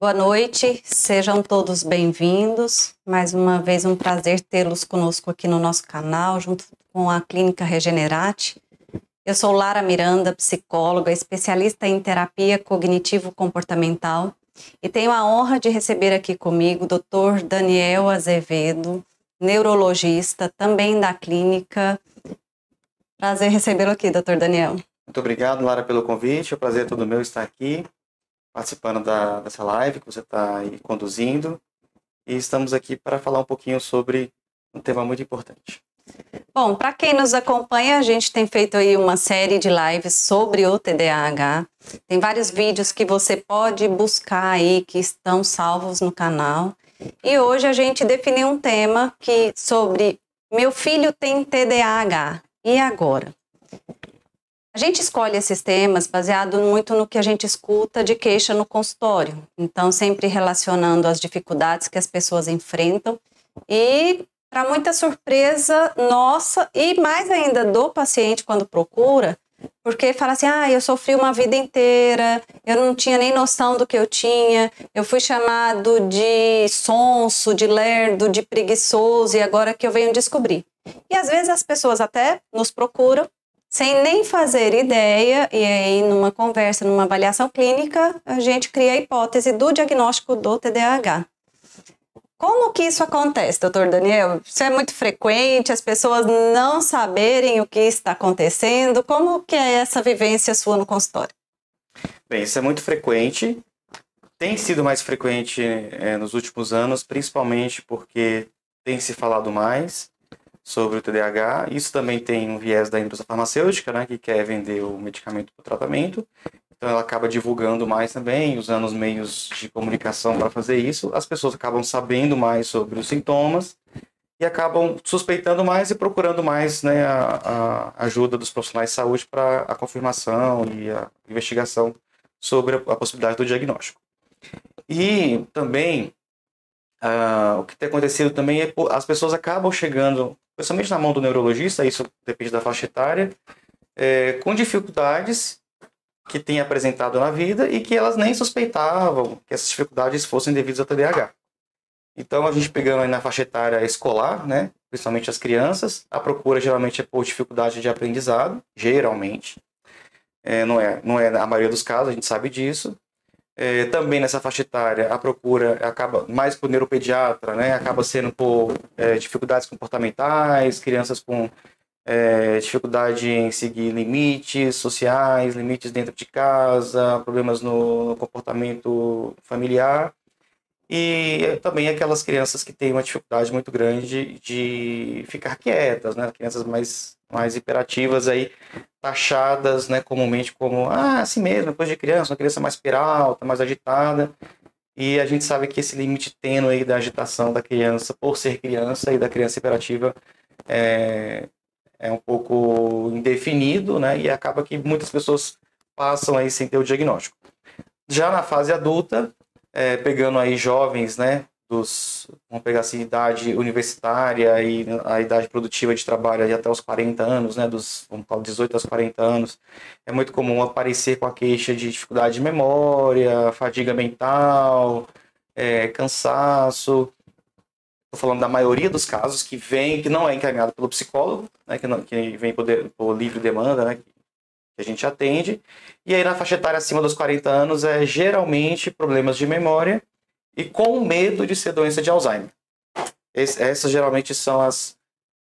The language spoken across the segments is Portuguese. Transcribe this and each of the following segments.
Boa noite, sejam todos bem-vindos. Mais uma vez, um prazer tê-los conosco aqui no nosso canal, junto com a Clínica Regenerate. Eu sou Lara Miranda, psicóloga, especialista em terapia cognitivo-comportamental e tenho a honra de receber aqui comigo o Dr. Daniel Azevedo, neurologista, também da clínica. Prazer recebê-lo aqui, Dr. Daniel. Muito obrigado, Lara, pelo convite. É um prazer todo meu estar aqui, participando da, dessa live que você está aí conduzindo. E estamos aqui para falar um pouquinho sobre um tema muito importante. Bom, para quem nos acompanha, a gente tem feito aí uma série de lives sobre o TDAH. Tem vários vídeos que você pode buscar aí que estão salvos no canal. E hoje a gente definiu um tema que sobre meu filho tem TDAH. E agora? A gente escolhe esses temas baseado muito no que a gente escuta de queixa no consultório. Então, sempre relacionando as dificuldades que as pessoas enfrentam e para muita surpresa nossa e mais ainda do paciente quando procura, porque fala assim: ah, eu sofri uma vida inteira, eu não tinha nem noção do que eu tinha, eu fui chamado de sonso, de lerdo, de preguiçoso e agora que eu venho descobrir. E às vezes as pessoas até nos procuram sem nem fazer ideia, e aí numa conversa, numa avaliação clínica, a gente cria a hipótese do diagnóstico do TDAH. Como que isso acontece, doutor Daniel? Isso é muito frequente, as pessoas não saberem o que está acontecendo. Como que é essa vivência sua no consultório? Bem, isso é muito frequente. Tem sido mais frequente é, nos últimos anos, principalmente porque tem se falado mais sobre o TDAH. Isso também tem um viés da indústria farmacêutica, né, que quer vender o medicamento para o tratamento. Então ela acaba divulgando mais também, usando os meios de comunicação para fazer isso. As pessoas acabam sabendo mais sobre os sintomas e acabam suspeitando mais e procurando mais né, a, a ajuda dos profissionais de saúde para a confirmação e a investigação sobre a, a possibilidade do diagnóstico. E também uh, o que tem acontecido também é as pessoas acabam chegando, principalmente na mão do neurologista, isso depende da faixa etária, é, com dificuldades que tem apresentado na vida e que elas nem suspeitavam que essas dificuldades fossem devidas ao TDAH. Então, a gente pegando aí na faixa etária escolar, né, principalmente as crianças, a procura geralmente é por dificuldade de aprendizado, geralmente. É, não, é, não é a maioria dos casos, a gente sabe disso. É, também nessa faixa etária, a procura acaba mais por neuropediatra, né, acaba sendo por é, dificuldades comportamentais, crianças com é, dificuldade em seguir limites sociais, limites dentro de casa, problemas no, comportamento familiar e também aquelas crianças que têm uma dificuldade muito grande de ficar quietas, né? Crianças mais, mais hiperativas aí, taxadas, né, comumente como, ah, assim mesmo, depois de criança, uma criança mais peralta, mais agitada, e a gente sabe que esse limite tênue da agitação da criança, por ser criança e da criança hiperativa, é, é um pouco indefinido, né? E acaba que muitas pessoas passam aí sem ter o diagnóstico. Já na fase adulta, é, pegando aí jovens, né? Dos, vamos pegar assim, idade universitária e a idade produtiva de trabalho até os 40 anos, né? Dos, vamos falar, 18 aos 40 anos. É muito comum aparecer com a queixa de dificuldade de memória, fadiga mental, é, cansaço, Estou falando da maioria dos casos que vem, que não é encaminhado pelo psicólogo, né, que, não, que vem por livre demanda, né, que a gente atende. E aí na faixa etária acima dos 40 anos é geralmente problemas de memória e com medo de ser doença de Alzheimer. Essas geralmente são as,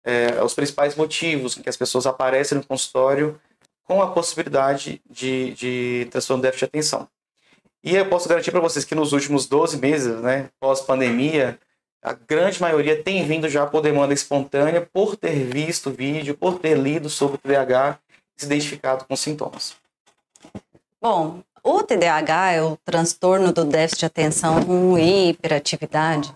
é, os principais motivos que as pessoas aparecem no consultório com a possibilidade de, de transtorno de déficit de atenção. E eu posso garantir para vocês que nos últimos 12 meses, né, pós-pandemia, a grande maioria tem vindo já por demanda espontânea, por ter visto vídeo, por ter lido sobre o TDAH se identificado com sintomas. Bom, o TDAH é o transtorno do déficit de atenção e hiperatividade.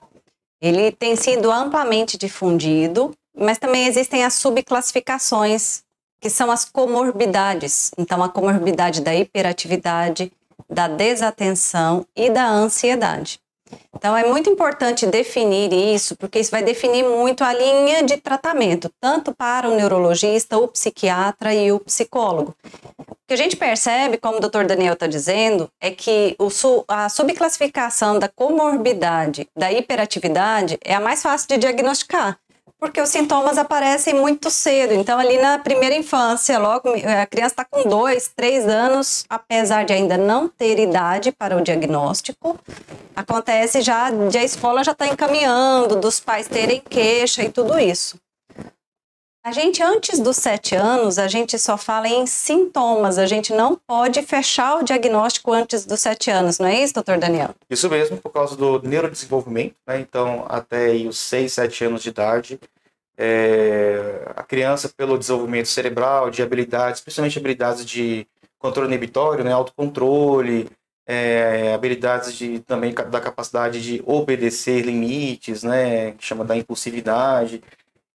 Ele tem sido amplamente difundido, mas também existem as subclassificações, que são as comorbidades. Então, a comorbidade da hiperatividade, da desatenção e da ansiedade. Então é muito importante definir isso, porque isso vai definir muito a linha de tratamento, tanto para o neurologista, o psiquiatra e o psicólogo. que a gente percebe, como o doutor Daniel está dizendo, é que o, a subclassificação da comorbidade, da hiperatividade, é a mais fácil de diagnosticar porque os sintomas aparecem muito cedo. Então, ali na primeira infância, logo a criança está com dois, três anos, apesar de ainda não ter idade para o diagnóstico, acontece já a escola já está encaminhando, dos pais terem queixa e tudo isso. A gente, antes dos sete anos, a gente só fala em sintomas, a gente não pode fechar o diagnóstico antes dos sete anos, não é isso, doutor Daniel? Isso mesmo, por causa do neurodesenvolvimento, né? Então, até os seis, sete anos de idade, é, a criança, pelo desenvolvimento cerebral, de habilidades, principalmente habilidades de controle inibitório, né? autocontrole, é, habilidades de, também da capacidade de obedecer limites, né? Que chama da impulsividade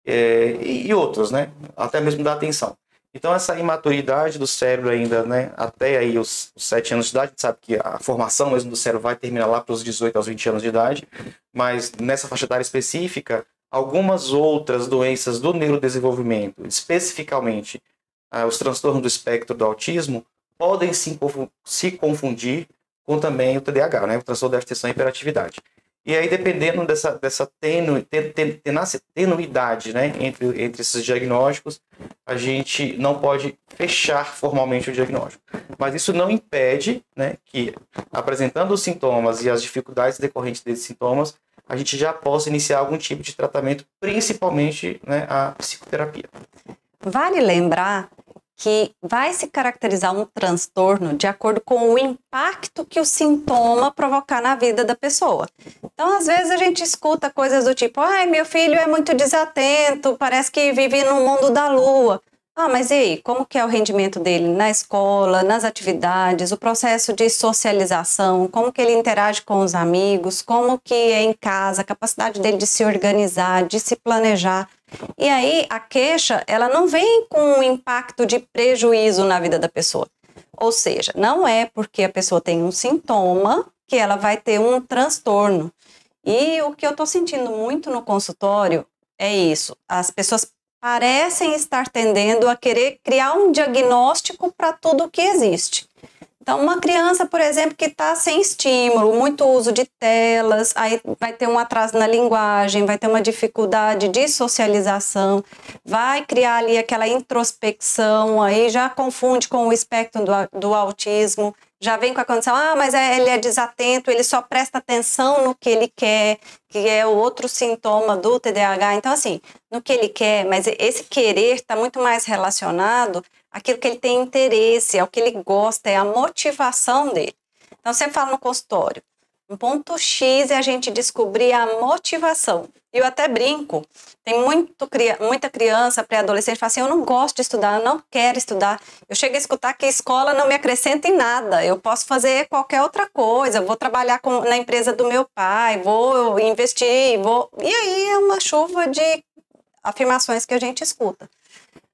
é, e, e né? Até mesmo da atenção. Então, essa imaturidade do cérebro ainda, né, até aí os, os 7 anos de idade, a gente sabe que a formação mesmo do cérebro vai terminar lá para os 18 aos 20 anos de idade, mas nessa faixa etária específica, algumas outras doenças do neurodesenvolvimento, especificamente ah, os transtornos do espectro do autismo, podem se, se confundir com também o TDAH, né, o transtorno da atenção e hiperatividade. E aí, dependendo dessa, dessa tenu, ten, ten, tenuidade né, entre, entre esses diagnósticos, a gente não pode fechar formalmente o diagnóstico. Mas isso não impede né, que, apresentando os sintomas e as dificuldades decorrentes desses sintomas, a gente já possa iniciar algum tipo de tratamento, principalmente né, a psicoterapia. Vale lembrar que vai se caracterizar um transtorno de acordo com o impacto que o sintoma provocar na vida da pessoa. Então, às vezes a gente escuta coisas do tipo: "Ai, meu filho é muito desatento, parece que vive no mundo da lua". Ah, mas e aí, como que é o rendimento dele na escola, nas atividades, o processo de socialização, como que ele interage com os amigos, como que é em casa, a capacidade dele de se organizar, de se planejar. E aí a queixa, ela não vem com um impacto de prejuízo na vida da pessoa. Ou seja, não é porque a pessoa tem um sintoma que ela vai ter um transtorno. E o que eu estou sentindo muito no consultório é isso. As pessoas parecem estar tendendo a querer criar um diagnóstico para tudo que existe. Então, uma criança, por exemplo, que está sem estímulo, muito uso de telas, aí vai ter um atraso na linguagem, vai ter uma dificuldade de socialização, vai criar ali aquela introspecção, aí já confunde com o espectro do, do autismo, já vem com a condição, ah, mas é, ele é desatento, ele só presta atenção no que ele quer, que é o outro sintoma do TDAH. Então, assim, no que ele quer, mas esse querer está muito mais relacionado àquilo que ele tem interesse, ao que ele gosta, é a motivação dele. Então, você fala no consultório, um ponto X é a gente descobrir a motivação. Eu até brinco, tem muito, muita criança, pré-adolescente, fala assim, eu não gosto de estudar, eu não quero estudar. Eu chego a escutar que escola não me acrescenta em nada, eu posso fazer qualquer outra coisa, vou trabalhar com, na empresa do meu pai, vou investir, vou... E aí é uma chuva de afirmações que a gente escuta.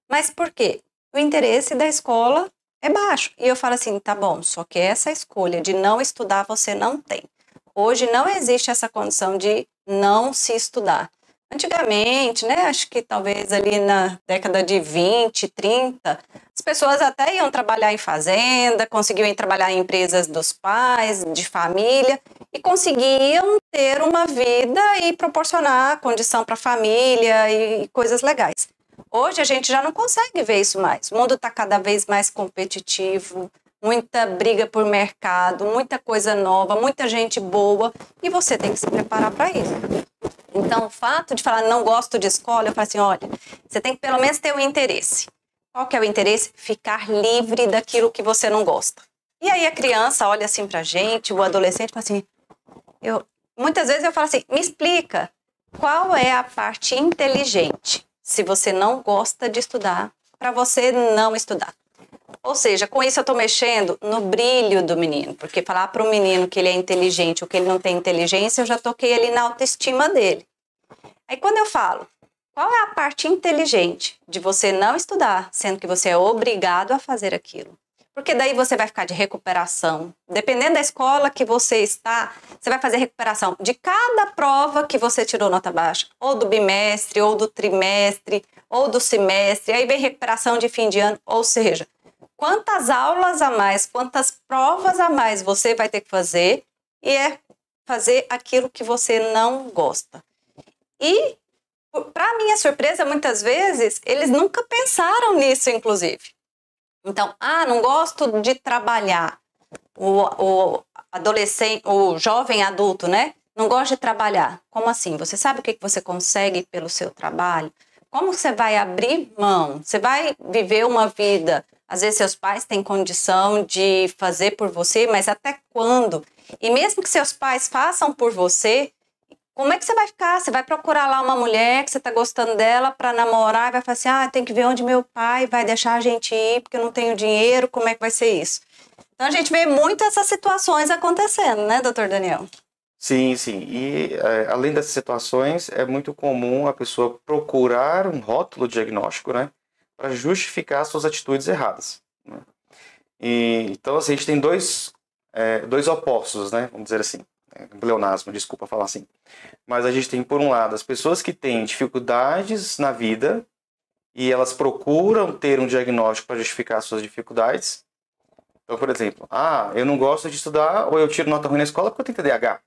Mas por quê? O interesse da escola é baixo. E eu falo assim, tá bom, só que essa escolha de não estudar você não tem. Hoje não existe essa condição de não se estudar. Antigamente, né, acho que talvez ali na década de 20, 30, as pessoas até iam trabalhar em fazenda, conseguiam trabalhar em empresas dos pais, de família, e conseguiam ter uma vida e proporcionar condição para a família e coisas legais. Hoje a gente já não consegue ver isso mais. O mundo está cada vez mais competitivo, muita briga por mercado, muita coisa nova, muita gente boa, e você tem que se preparar para isso. Então, o fato de falar não gosto de escola, eu falo assim, olha, você tem que pelo menos ter o um interesse. Qual que é o interesse? Ficar livre daquilo que você não gosta. E aí a criança olha assim pra gente, o adolescente fala assim, eu, muitas vezes eu falo assim, me explica, qual é a parte inteligente se você não gosta de estudar, para você não estudar? Ou seja, com isso eu estou mexendo no brilho do menino, porque falar para o menino que ele é inteligente ou que ele não tem inteligência, eu já toquei ali na autoestima dele. Aí quando eu falo, qual é a parte inteligente de você não estudar, sendo que você é obrigado a fazer aquilo? Porque daí você vai ficar de recuperação. Dependendo da escola que você está, você vai fazer recuperação de cada prova que você tirou nota baixa, ou do bimestre, ou do trimestre, ou do semestre. Aí vem recuperação de fim de ano, ou seja, quantas aulas a mais, quantas provas a mais você vai ter que fazer e é fazer aquilo que você não gosta. E, para minha surpresa, muitas vezes, eles nunca pensaram nisso, inclusive. Então, ah, não gosto de trabalhar. O, o adolescente, o jovem adulto, né? Não gosta de trabalhar. Como assim? Você sabe o que você consegue pelo seu trabalho? Como você vai abrir mão? Você vai viver uma vida às vezes seus pais têm condição de fazer por você, mas até quando? E mesmo que seus pais façam por você, como é que você vai ficar? Você vai procurar lá uma mulher que você está gostando dela para namorar e vai falar assim: ah, tem que ver onde meu pai vai deixar a gente ir porque eu não tenho dinheiro, como é que vai ser isso? Então a gente vê muito essas situações acontecendo, né, doutor Daniel? Sim, sim. E é, além dessas situações, é muito comum a pessoa procurar um rótulo diagnóstico, né? para justificar suas atitudes erradas. Né? E, então, assim, a gente tem dois, é, dois opostos, né? Vamos dizer assim. É, pleonasmo, desculpa falar assim. Mas a gente tem, por um lado, as pessoas que têm dificuldades na vida e elas procuram ter um diagnóstico para justificar suas dificuldades. Então, por exemplo, ah, eu não gosto de estudar ou eu tiro nota ruim na escola porque eu tenho TDAH.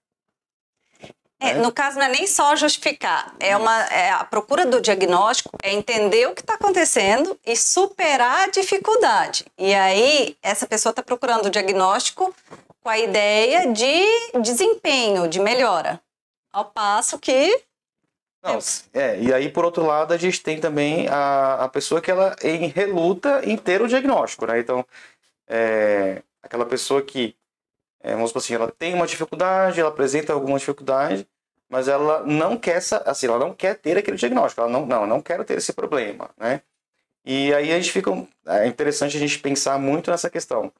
É, no caso, não é nem só justificar, é uma é a procura do diagnóstico é entender o que está acontecendo e superar a dificuldade. E aí, essa pessoa está procurando o diagnóstico com a ideia de desempenho, de melhora. Ao passo que. Não, é, e aí, por outro lado, a gente tem também a, a pessoa que ela em reluta em ter o diagnóstico, né? Então, é, aquela pessoa que é, vamos supor assim, ela tem uma dificuldade, ela apresenta alguma dificuldade, mas ela não quer, assim, ela não quer ter aquele diagnóstico, ela não, não, não quero ter esse problema, né? E aí a gente fica, é interessante a gente pensar muito nessa questão.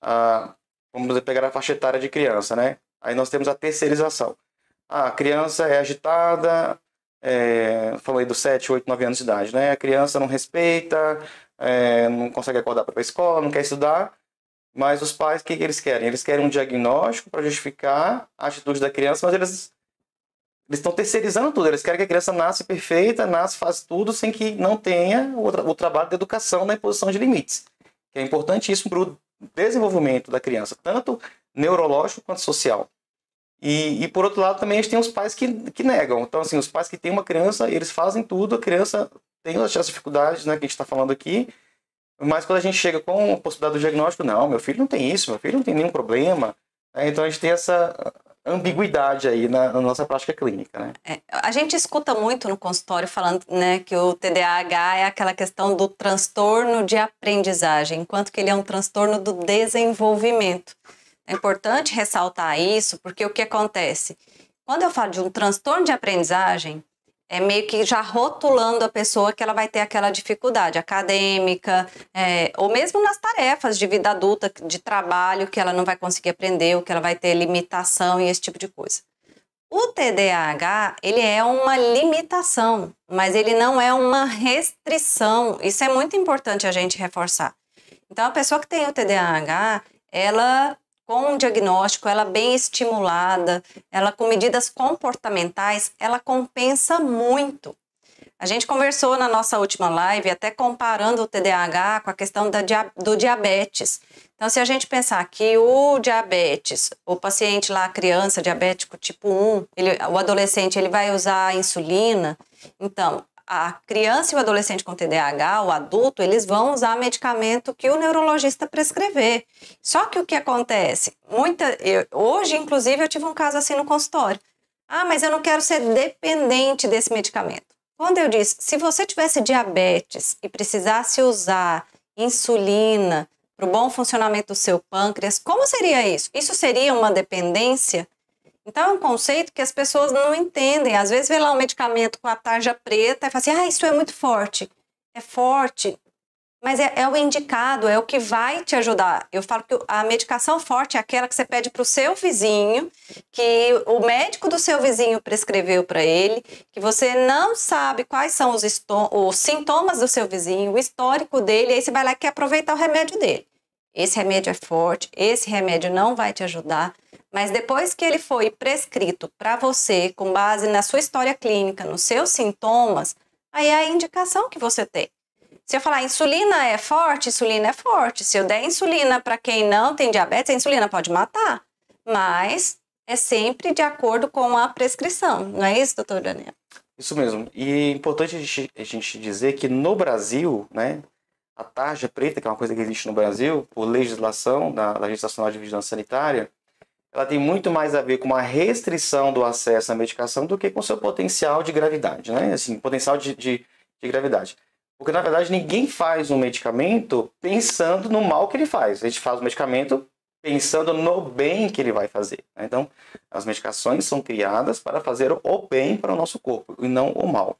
Ah, vamos pegar a faixa etária de criança, né? Aí nós temos a terceirização. Ah, a criança é agitada, é, falei dos 7, 8, 9 anos de idade, né? A criança não respeita, é, não consegue acordar para a escola, não quer estudar, mas os pais, o que, que eles querem? Eles querem um diagnóstico para justificar a atitude da criança, mas eles eles estão terceirizando tudo. Eles querem que a criança nasce perfeita, nasce, faz tudo, sem que não tenha o, tra o trabalho de educação na imposição de limites. Que é importantíssimo para o desenvolvimento da criança, tanto neurológico quanto social. E, e, por outro lado, também a gente tem os pais que, que negam. Então, assim, os pais que têm uma criança, eles fazem tudo, a criança tem as dificuldades né, que a gente está falando aqui, mas quando a gente chega com a possibilidade do diagnóstico, não, meu filho não tem isso, meu filho não tem nenhum problema. É, então a gente tem essa ambiguidade aí na, na nossa prática clínica, né? É, a gente escuta muito no consultório falando, né, que o TDAH é aquela questão do transtorno de aprendizagem, enquanto que ele é um transtorno do desenvolvimento. É importante ressaltar isso, porque o que acontece? Quando eu falo de um transtorno de aprendizagem, é meio que já rotulando a pessoa que ela vai ter aquela dificuldade acadêmica, é, ou mesmo nas tarefas de vida adulta, de trabalho, que ela não vai conseguir aprender, ou que ela vai ter limitação e esse tipo de coisa. O TDAH, ele é uma limitação, mas ele não é uma restrição. Isso é muito importante a gente reforçar. Então, a pessoa que tem o TDAH, ela com um diagnóstico, ela bem estimulada, ela com medidas comportamentais, ela compensa muito. A gente conversou na nossa última live até comparando o TDAH com a questão da, do diabetes. Então, se a gente pensar que o diabetes, o paciente lá, a criança diabético tipo 1, ele, o adolescente, ele vai usar insulina, então, a criança e o adolescente com TDAH, o adulto, eles vão usar medicamento que o neurologista prescrever. Só que o que acontece? Muita, eu, hoje, inclusive, eu tive um caso assim no consultório. Ah, mas eu não quero ser dependente desse medicamento. Quando eu disse, se você tivesse diabetes e precisasse usar insulina para o bom funcionamento do seu pâncreas, como seria isso? Isso seria uma dependência? Então é um conceito que as pessoas não entendem. Às vezes vê lá um medicamento com a tarja preta e fala assim: ah, isso é muito forte. É forte, mas é, é, o indicado, é o que vai te ajudar. Eu falo que a medicação forte é aquela que você pede para o seu vizinho, que o médico do seu vizinho prescreveu para ele, que você não sabe quais são os, os sintomas do seu vizinho, o histórico dele, aí você vai lá e quer aproveitar o remédio dele. Esse remédio é forte, esse remédio não vai te ajudar. Mas depois que ele foi prescrito para você, com base na sua história clínica, nos seus sintomas, aí é a indicação que você tem. Se eu falar insulina é forte, insulina é forte. Se eu der insulina para quem não tem diabetes, a insulina pode matar. Mas é sempre de acordo com a prescrição. Não é isso, doutor Daniel? Isso mesmo. E é importante a gente, a gente dizer que no Brasil, né, a tarja preta, que é uma coisa que existe no Brasil, por legislação da, da Agência Nacional de Vigilância Sanitária, ela tem muito mais a ver com uma restrição do acesso à medicação do que com seu potencial de gravidade, né? Assim, potencial de, de, de gravidade. Porque, na verdade, ninguém faz um medicamento pensando no mal que ele faz. A gente faz o medicamento pensando no bem que ele vai fazer. Né? Então, as medicações são criadas para fazer o bem para o nosso corpo e não o mal.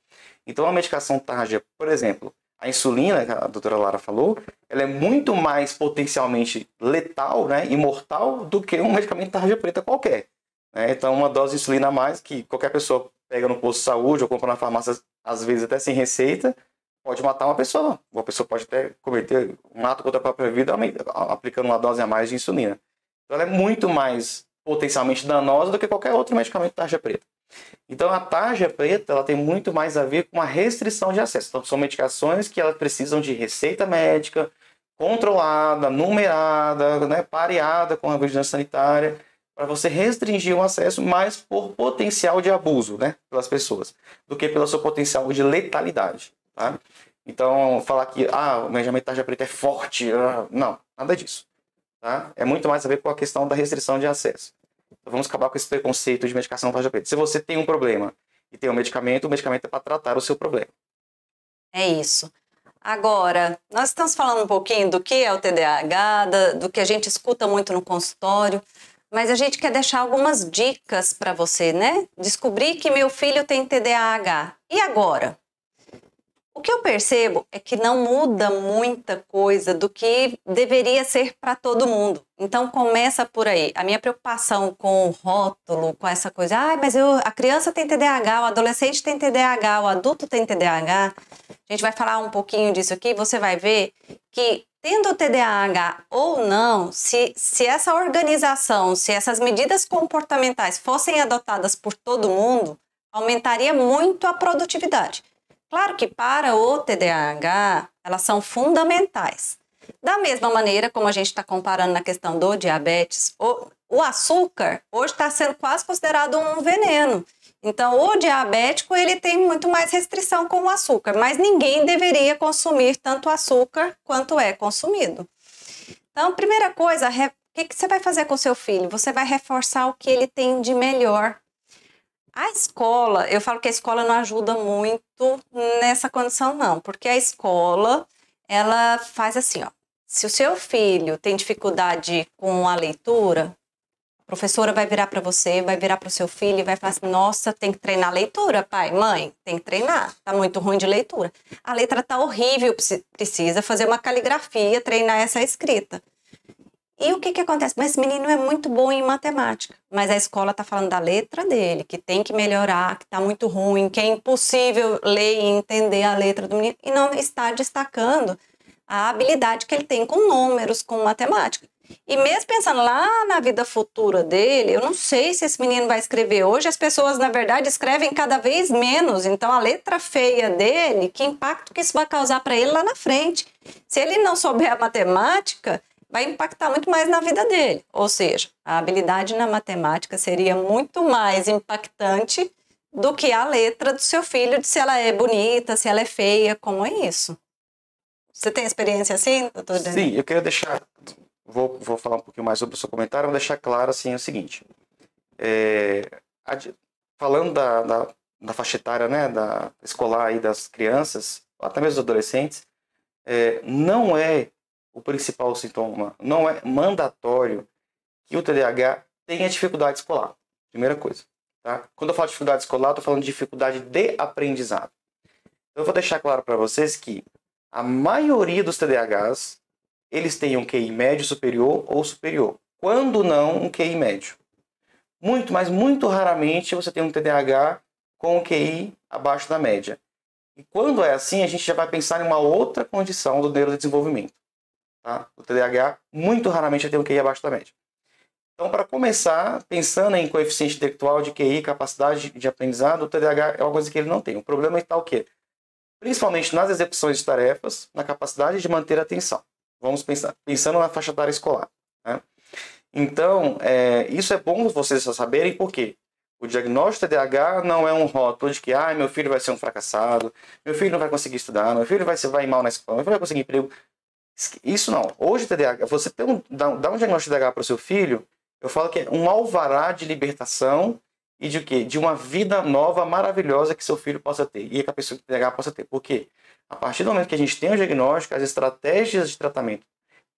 Então, a medicação tarja, por exemplo, a insulina, que a doutora Lara falou, ela é muito mais potencialmente letal né, e mortal do que um medicamento tarja preta qualquer. Né? Então, uma dose de insulina a mais, que qualquer pessoa pega no posto de saúde ou compra na farmácia, às vezes até sem receita, pode matar uma pessoa. Uma pessoa pode até cometer um ato contra a própria vida aplicando uma dose a mais de insulina. Então, ela é muito mais potencialmente danosa do que qualquer outro medicamento tarja preta. Então a tarja preta ela tem muito mais a ver com a restrição de acesso. Então são medicações que elas precisam de receita médica controlada, numerada, né, pareada com a vigilância sanitária para você restringir o acesso mais por potencial de abuso, né, pelas pessoas, do que pelo seu potencial de letalidade, tá? Então falar que ah, o medicamento tarja preta é forte, ah, não, nada disso, tá? É muito mais a ver com a questão da restrição de acesso. Vamos acabar com esse preconceito de medicação tarja preta. Se você tem um problema e tem um medicamento, o medicamento é para tratar o seu problema. É isso. Agora, nós estamos falando um pouquinho do que é o TDAH, do que a gente escuta muito no consultório, mas a gente quer deixar algumas dicas para você, né? Descobri que meu filho tem TDAH. E agora? O que eu percebo é que não muda muita coisa do que deveria ser para todo mundo. Então começa por aí. A minha preocupação com o rótulo, com essa coisa, ah, mas eu, a criança tem TDAH, o adolescente tem TDAH, o adulto tem TDAH. A gente vai falar um pouquinho disso aqui, você vai ver que tendo TDAH ou não, se, se essa organização, se essas medidas comportamentais fossem adotadas por todo mundo, aumentaria muito a produtividade. Claro que para o TDAH, elas são fundamentais. Da mesma maneira como a gente está comparando na questão do diabetes, o, o açúcar hoje está sendo quase considerado um veneno. Então, o diabético ele tem muito mais restrição com o açúcar, mas ninguém deveria consumir tanto açúcar quanto é consumido. Então, primeira coisa, o que, que você vai fazer com seu filho? Você vai reforçar o que ele tem de melhor a escola, eu falo que a escola não ajuda muito nessa condição, não, porque a escola, ela faz assim, ó. Se o seu filho tem dificuldade com a leitura, a professora vai virar para você, vai virar para o seu filho e vai falar assim: nossa, tem que treinar leitura, pai, mãe, tem que treinar, tá muito ruim de leitura. A letra tá horrível, precisa fazer uma caligrafia, treinar essa escrita. E o que, que acontece? Mas esse menino é muito bom em matemática, mas a escola está falando da letra dele, que tem que melhorar, que está muito ruim, que é impossível ler e entender a letra do menino, e não está destacando a habilidade que ele tem com números, com matemática. E mesmo pensando lá na vida futura dele, eu não sei se esse menino vai escrever. Hoje as pessoas, na verdade, escrevem cada vez menos. Então a letra feia dele, que impacto que isso vai causar para ele lá na frente? Se ele não souber a matemática, vai impactar muito mais na vida dele. Ou seja, a habilidade na matemática seria muito mais impactante do que a letra do seu filho, de se ela é bonita, se ela é feia, como é isso. Você tem experiência assim, doutor Daniel? Sim, eu quero deixar, vou, vou falar um pouquinho mais sobre o seu comentário, vou deixar claro assim o seguinte. É, falando da, da, da, faixa etária, né, da escolar aí das crianças, até mesmo dos adolescentes, é, não é o principal sintoma. Não é mandatório que o TDAH tenha dificuldade escolar. Primeira coisa. Tá? Quando eu falo de dificuldade escolar, estou falando de dificuldade de aprendizado. Então, eu vou deixar claro para vocês que a maioria dos TDAHs eles têm um QI médio superior ou superior. Quando não, um QI médio. Muito, mas muito raramente você tem um TDAH com um QI abaixo da média. E quando é assim, a gente já vai pensar em uma outra condição do neurodesenvolvimento. Tá? O TDAH muito raramente tem um QI abaixo da média. Então, para começar, pensando em coeficiente intelectual de QI, capacidade de aprendizado, o TDAH é uma coisa que ele não tem. O problema está o quê? Principalmente nas execuções de tarefas, na capacidade de manter a atenção. Vamos pensar, pensando na faixa etária escolar. Né? Então, é, isso é bom vocês saberem, porque o diagnóstico TDAH não é um rótulo de que ah, meu filho vai ser um fracassado, meu filho não vai conseguir estudar, meu filho vai, vai mal na escola, meu filho vai conseguir emprego. Isso não. Hoje, TDAH, você tem um, dá um diagnóstico de TDAH para o seu filho, eu falo que é um alvará de libertação e de quê? De uma vida nova, maravilhosa que seu filho possa ter e que a pessoa com TDAH possa ter. Por quê? A partir do momento que a gente tem o diagnóstico, as estratégias de tratamento,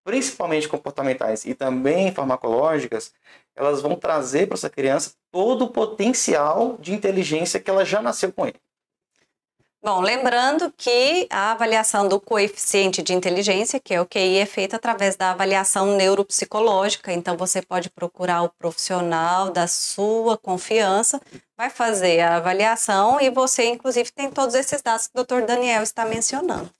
principalmente comportamentais e também farmacológicas, elas vão trazer para essa criança todo o potencial de inteligência que ela já nasceu com ele. Bom, lembrando que a avaliação do coeficiente de inteligência, que é o QI, é feita através da avaliação neuropsicológica. Então, você pode procurar o profissional da sua confiança, vai fazer a avaliação e você, inclusive, tem todos esses dados que o Dr. Daniel está mencionando.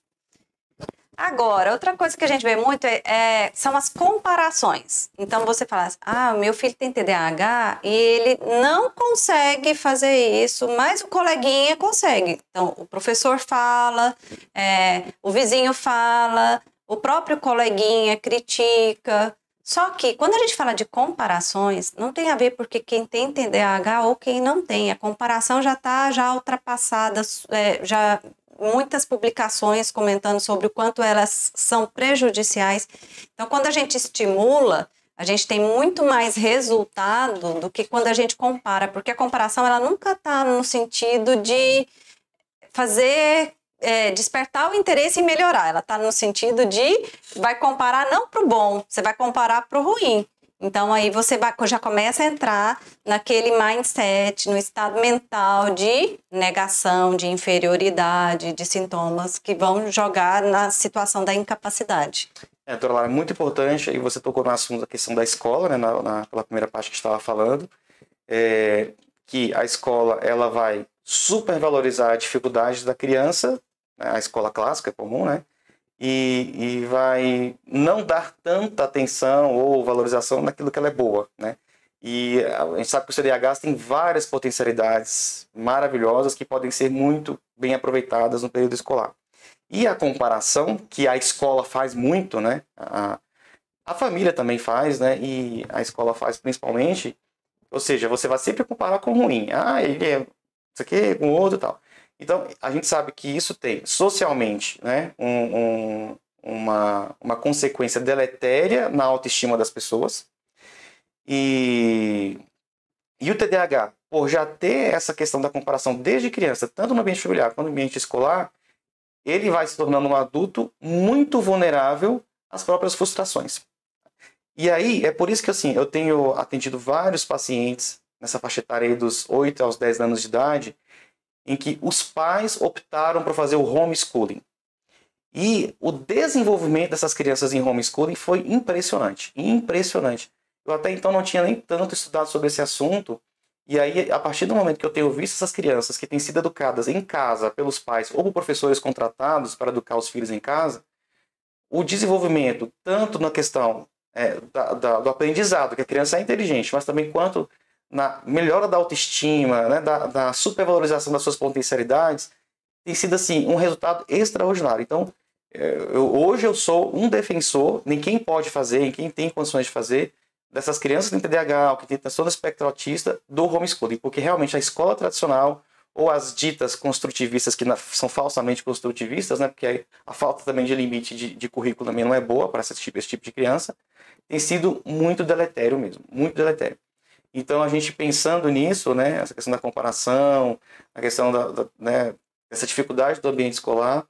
Agora, outra coisa que a gente vê muito é, é, são as comparações. Então você fala assim, ah, meu filho tem TDAH e ele não consegue fazer isso, mas o coleguinha consegue. Então o professor fala, é, o vizinho fala, o próprio coleguinha critica. Só que quando a gente fala de comparações, não tem a ver porque quem tem TDAH ou quem não tem. A comparação já está já ultrapassada, é, já muitas publicações comentando sobre o quanto elas são prejudiciais. Então, quando a gente estimula, a gente tem muito mais resultado do que quando a gente compara, porque a comparação ela nunca está no sentido de fazer é, despertar o interesse e melhorar. Ela está no sentido de vai comparar não para o bom, você vai comparar para o ruim. Então aí você já começa a entrar naquele mindset, no estado mental de negação, de inferioridade, de sintomas que vão jogar na situação da incapacidade. É, doutora Lara, é muito importante, aí você tocou no assunto da questão da escola, né, na, na pela primeira parte que estava falando, é, que a escola ela vai supervalorizar a dificuldade da criança, né, a escola clássica comum, né, e, e vai não dar tanta atenção ou valorização naquilo que ela é boa, né? E a gente sabe que o CDH tem várias potencialidades maravilhosas que podem ser muito bem aproveitadas no período escolar. E a comparação, que a escola faz muito, né? A, a família também faz, né? E a escola faz principalmente. Ou seja, você vai sempre comparar com o ruim. Ah, ele é isso aqui com o outro e tal. Então, a gente sabe que isso tem socialmente né, um, um, uma, uma consequência deletéria na autoestima das pessoas. E, e o TDAH, por já ter essa questão da comparação desde criança, tanto no ambiente familiar quanto no ambiente escolar, ele vai se tornando um adulto muito vulnerável às próprias frustrações. E aí, é por isso que assim, eu tenho atendido vários pacientes nessa faixa etária dos 8 aos 10 anos de idade, em que os pais optaram por fazer o homeschooling. E o desenvolvimento dessas crianças em homeschooling foi impressionante, impressionante. Eu até então não tinha nem tanto estudado sobre esse assunto, e aí a partir do momento que eu tenho visto essas crianças que têm sido educadas em casa pelos pais ou por professores contratados para educar os filhos em casa, o desenvolvimento, tanto na questão é, da, da, do aprendizado, que a criança é inteligente, mas também quanto na melhora da autoestima, né, da, da supervalorização das suas potencialidades, tem sido assim um resultado extraordinário. Então, é, eu, hoje eu sou um defensor, nem quem pode fazer, nem quem tem condições de fazer, dessas crianças que TDAH, que têm transtorno espectro autista, do homeschooling, porque realmente a escola tradicional ou as ditas construtivistas, que são falsamente construtivistas, né, porque a falta também de limite de, de currículo também não é boa para esse tipo, esse tipo de criança, tem sido muito deletério mesmo, muito deletério. Então, a gente pensando nisso, né, essa questão da comparação, a questão da, da né, dessa dificuldade do ambiente escolar,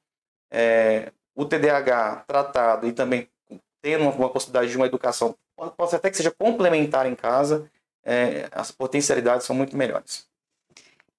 é, o TDAH tratado e também tendo uma, uma possibilidade de uma educação, pode, pode até que seja complementar em casa, é, as potencialidades são muito melhores.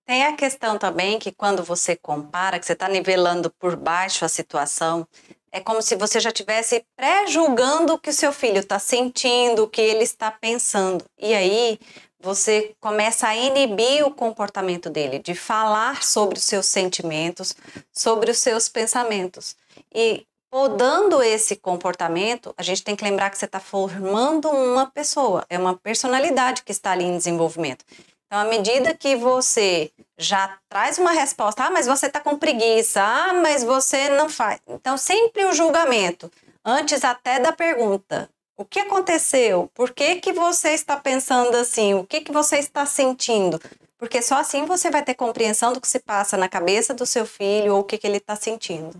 Tem a questão também que quando você compara, que você está nivelando por baixo a situação, é como se você já estivesse pré-julgando o que o seu filho está sentindo, o que ele está pensando. E aí você começa a inibir o comportamento dele, de falar sobre os seus sentimentos, sobre os seus pensamentos. E podando esse comportamento, a gente tem que lembrar que você está formando uma pessoa, é uma personalidade que está ali em desenvolvimento. Então, à medida que você já traz uma resposta, ah, mas você está com preguiça, ah, mas você não faz. Então, sempre o julgamento, antes até da pergunta. O que aconteceu? Por que, que você está pensando assim? O que, que você está sentindo? Porque só assim você vai ter compreensão do que se passa na cabeça do seu filho ou o que, que ele está sentindo.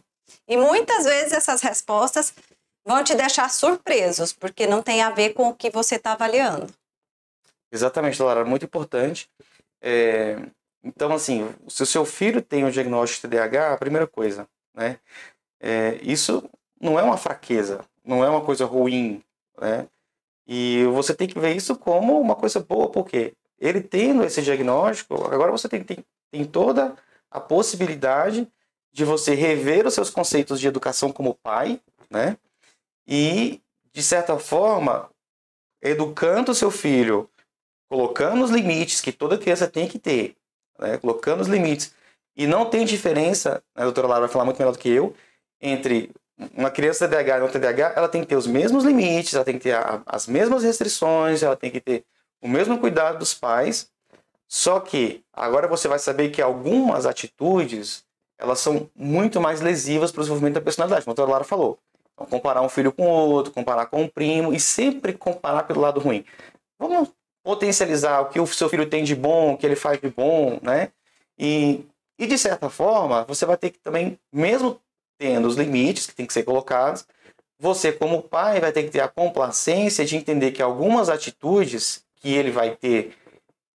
E muitas vezes essas respostas vão te deixar surpresos, porque não tem a ver com o que você está avaliando. Exatamente, Lara, muito importante. É, então, assim, se o seu filho tem um diagnóstico de TDAH, a primeira coisa, né? É, isso não é uma fraqueza, não é uma coisa ruim, né? E você tem que ver isso como uma coisa boa, porque ele tendo esse diagnóstico, agora você tem, tem, tem toda a possibilidade de você rever os seus conceitos de educação como pai, né? E, de certa forma, educando o seu filho, colocando os limites que toda criança tem que ter, né? colocando os limites. E não tem diferença, né, a doutora Lara vai falar muito melhor do que eu, entre uma criança TDAH e não TDAH, ela tem que ter os mesmos limites, ela tem que ter a, as mesmas restrições, ela tem que ter o mesmo cuidado dos pais. Só que agora você vai saber que algumas atitudes elas são muito mais lesivas para o desenvolvimento da personalidade, como a doutora Lara falou. Então, comparar um filho com outro, comparar com um primo e sempre comparar pelo lado ruim. Vamos potencializar o que o seu filho tem de bom, o que ele faz de bom, né? E, e de certa forma, você vai ter que também, mesmo tendo os limites que tem que ser colocados, você como pai vai ter que ter a complacência de entender que algumas atitudes que ele vai ter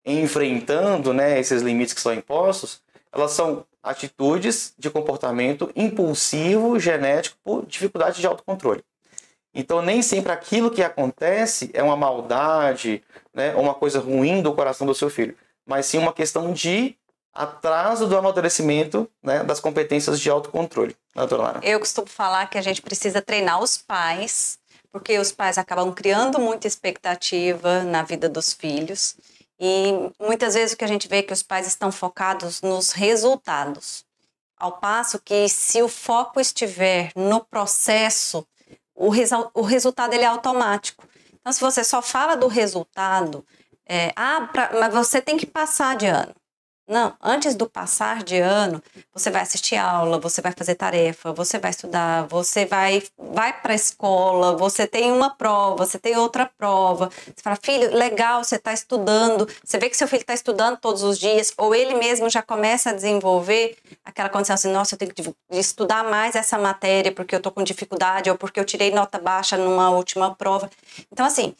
enfrentando, né, esses limites que são impostos, elas são atitudes de comportamento impulsivo, genético, por dificuldade de autocontrole. Então, nem sempre aquilo que acontece é uma maldade, né, uma coisa ruim do coração do seu filho, mas sim uma questão de atraso do amadurecimento né, das competências de autocontrole. Doutora Lara. Eu costumo falar que a gente precisa treinar os pais, porque os pais acabam criando muita expectativa na vida dos filhos e muitas vezes o que a gente vê é que os pais estão focados nos resultados. Ao passo que se o foco estiver no processo, o, o resultado ele é automático. Então, se você só fala do resultado, é, ah, pra, mas você tem que passar de ano. Não, antes do passar de ano, você vai assistir aula, você vai fazer tarefa, você vai estudar, você vai vai para a escola, você tem uma prova, você tem outra prova. Você fala, filho, legal, você está estudando. Você vê que seu filho está estudando todos os dias, ou ele mesmo já começa a desenvolver aquela condição assim, nossa, eu tenho que estudar mais essa matéria porque eu estou com dificuldade ou porque eu tirei nota baixa numa última prova. Então, assim,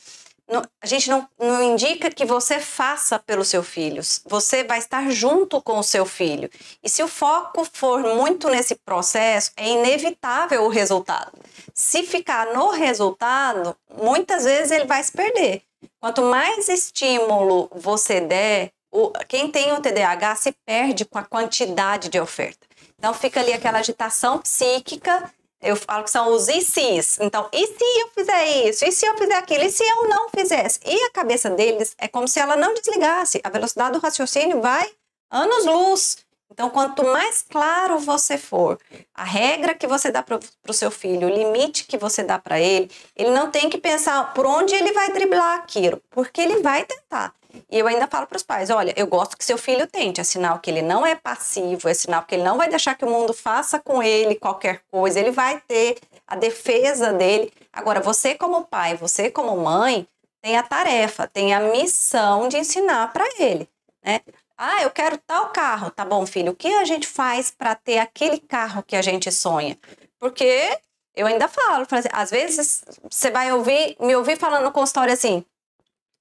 a gente não, não indica que você faça pelos seus filhos. Você vai estar junto com o seu filho. E se o foco for muito nesse processo, é inevitável o resultado. Se ficar no resultado, muitas vezes ele vai se perder. Quanto mais estímulo você der, o, quem tem o TDAH se perde com a quantidade de oferta. Então fica ali aquela agitação psíquica eu falo que são os e se's. Então, e se eu fizer isso? E se eu fizer aquilo? E se eu não fizesse? E a cabeça deles é como se ela não desligasse. A velocidade do raciocínio vai anos luz. Então, quanto mais claro você for, a regra que você dá para o seu filho, o limite que você dá para ele, ele não tem que pensar por onde ele vai driblar aquilo, porque ele vai tentar. E eu ainda falo para os pais: olha, eu gosto que seu filho tente, é sinal que ele não é passivo, é sinal que ele não vai deixar que o mundo faça com ele qualquer coisa, ele vai ter a defesa dele. Agora, você, como pai, você, como mãe, tem a tarefa, tem a missão de ensinar para ele. Né? Ah, eu quero tal carro. Tá bom, filho, o que a gente faz para ter aquele carro que a gente sonha? Porque eu ainda falo, assim, às vezes você vai ouvir, me ouvir falando no consultório assim: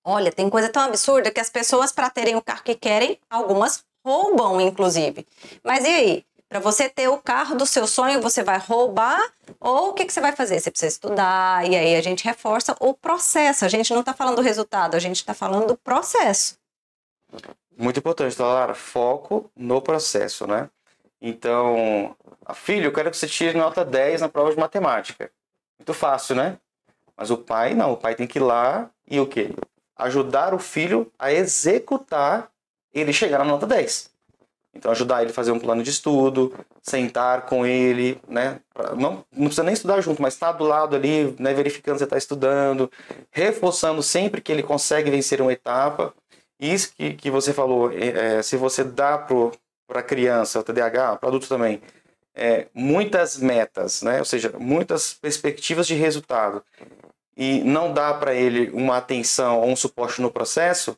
Olha, tem coisa tão absurda que as pessoas, para terem o carro que querem, algumas roubam, inclusive. Mas e aí? Para você ter o carro do seu sonho, você vai roubar ou o que, que você vai fazer? Você precisa estudar, e aí a gente reforça o processo. A gente não está falando do resultado, a gente está falando do processo. Muito importante, Lara, foco no processo, né? Então, filho, eu quero que você tire nota 10 na prova de matemática. Muito fácil, né? Mas o pai não, o pai tem que ir lá e o quê? ajudar o filho a executar ele chegar na nota 10. Então, ajudar ele a fazer um plano de estudo, sentar com ele, né? Não, não precisa nem estudar junto, mas estar tá do lado ali, né? verificando se está estudando, reforçando sempre que ele consegue vencer uma etapa. Isso que, que você falou, é, se você dá para a criança, o TDAH, para adulto também, é, muitas metas, né? ou seja, muitas perspectivas de resultado, e não dá para ele uma atenção ou um suporte no processo,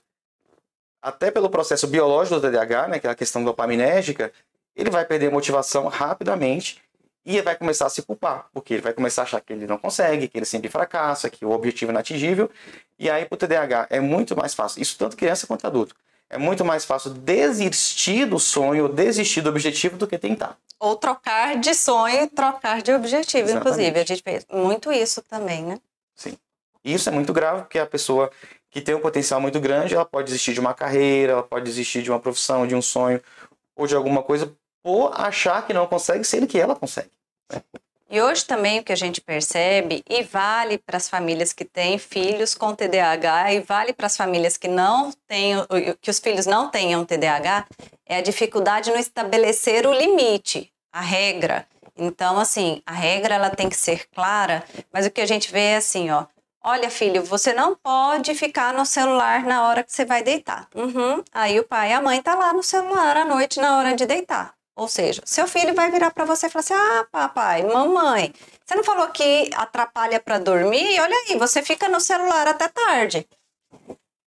até pelo processo biológico do TDAH, né, que é a questão dopaminérgica, ele vai perder motivação rapidamente e vai começar a se culpar, porque ele vai começar a achar que ele não consegue, que ele sempre fracassa, que o objetivo é inatingível. E aí, para o TDAH, é muito mais fácil, isso tanto criança quanto adulto, é muito mais fácil desistir do sonho, desistir do objetivo do que tentar. Ou trocar de sonho e trocar de objetivo, Exatamente. inclusive. A gente vê muito isso também, né? Sim. Isso é muito grave, porque a pessoa que tem um potencial muito grande, ela pode desistir de uma carreira, ela pode desistir de uma profissão, de um sonho, ou de alguma coisa, por achar que não consegue, sendo que ela consegue. E hoje também o que a gente percebe, e vale para as famílias que têm filhos com TDAH, e vale para as famílias que não têm, que os filhos não tenham TDAH, é a dificuldade no estabelecer o limite, a regra. Então, assim, a regra ela tem que ser clara, mas o que a gente vê é assim, ó. Olha, filho, você não pode ficar no celular na hora que você vai deitar. Uhum. Aí o pai e a mãe tá lá no celular à noite na hora de deitar. Ou seja, seu filho vai virar para você e falar assim: "Ah, papai, mamãe, você não falou que atrapalha para dormir? Olha aí, você fica no celular até tarde."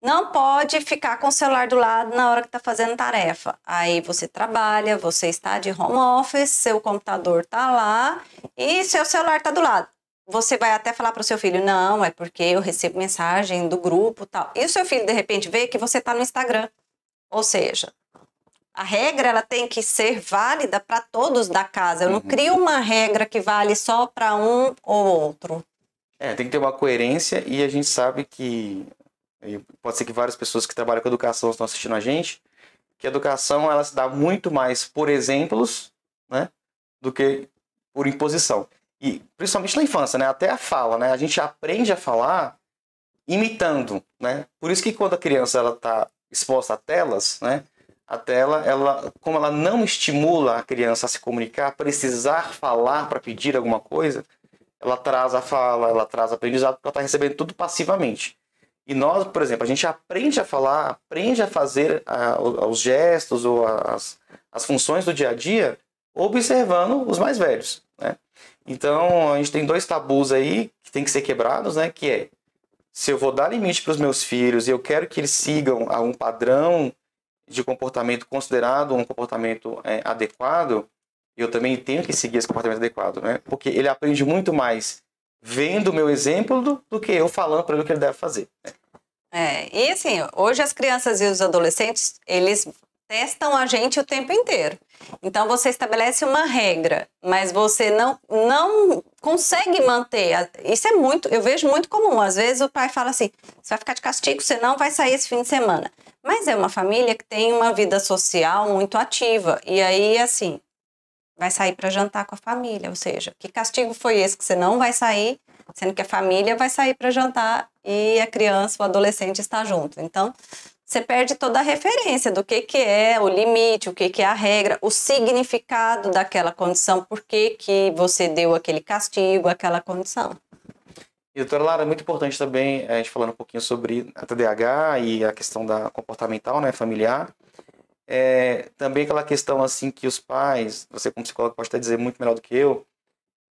Não pode ficar com o celular do lado na hora que está fazendo tarefa. Aí você trabalha, você está de home office, seu computador está lá e seu celular está do lado. Você vai até falar para o seu filho, não, é porque eu recebo mensagem do grupo tal. E o seu filho, de repente, vê que você está no Instagram. Ou seja, a regra ela tem que ser válida para todos da casa. Eu não uhum. crio uma regra que vale só para um ou outro. É, tem que ter uma coerência e a gente sabe que pode ser que várias pessoas que trabalham com educação estão assistindo a gente, que a educação ela se dá muito mais por exemplos, né, do que por imposição. E principalmente na infância, né, até a fala, né, a gente aprende a falar imitando, né? Por isso que quando a criança ela está exposta a telas, né, a tela, ela, como ela não estimula a criança a se comunicar, a precisar falar para pedir alguma coisa, ela traz a fala, ela traz aprendizado, porque ela está recebendo tudo passivamente. E nós, por exemplo, a gente aprende a falar, aprende a fazer a, os gestos ou as, as funções do dia a dia observando os mais velhos, né? Então, a gente tem dois tabus aí que tem que ser quebrados, né? Que é, se eu vou dar limite para os meus filhos e eu quero que eles sigam a um padrão de comportamento considerado um comportamento é, adequado, eu também tenho que seguir esse comportamento adequado, né? Porque ele aprende muito mais vendo o meu exemplo do, do que eu falando para ele o que ele deve fazer. Né? É, e assim, hoje as crianças e os adolescentes, eles testam a gente o tempo inteiro. Então você estabelece uma regra, mas você não não consegue manter. Isso é muito, eu vejo muito comum. Às vezes o pai fala assim: "Você vai ficar de castigo, você não vai sair esse fim de semana". Mas é uma família que tem uma vida social muito ativa e aí assim, vai sair para jantar com a família, ou seja, que castigo foi esse que você não vai sair, sendo que a família vai sair para jantar e a criança, o adolescente está junto. Então, você perde toda a referência do que, que é o limite, o que, que é a regra, o significado daquela condição, por que, que você deu aquele castigo, aquela condição. Doutora Lara, é muito importante também a gente falando um pouquinho sobre a TDAH e a questão da comportamental, né, familiar. É, também aquela questão assim que os pais, você como psicólogo pode até dizer muito melhor do que eu,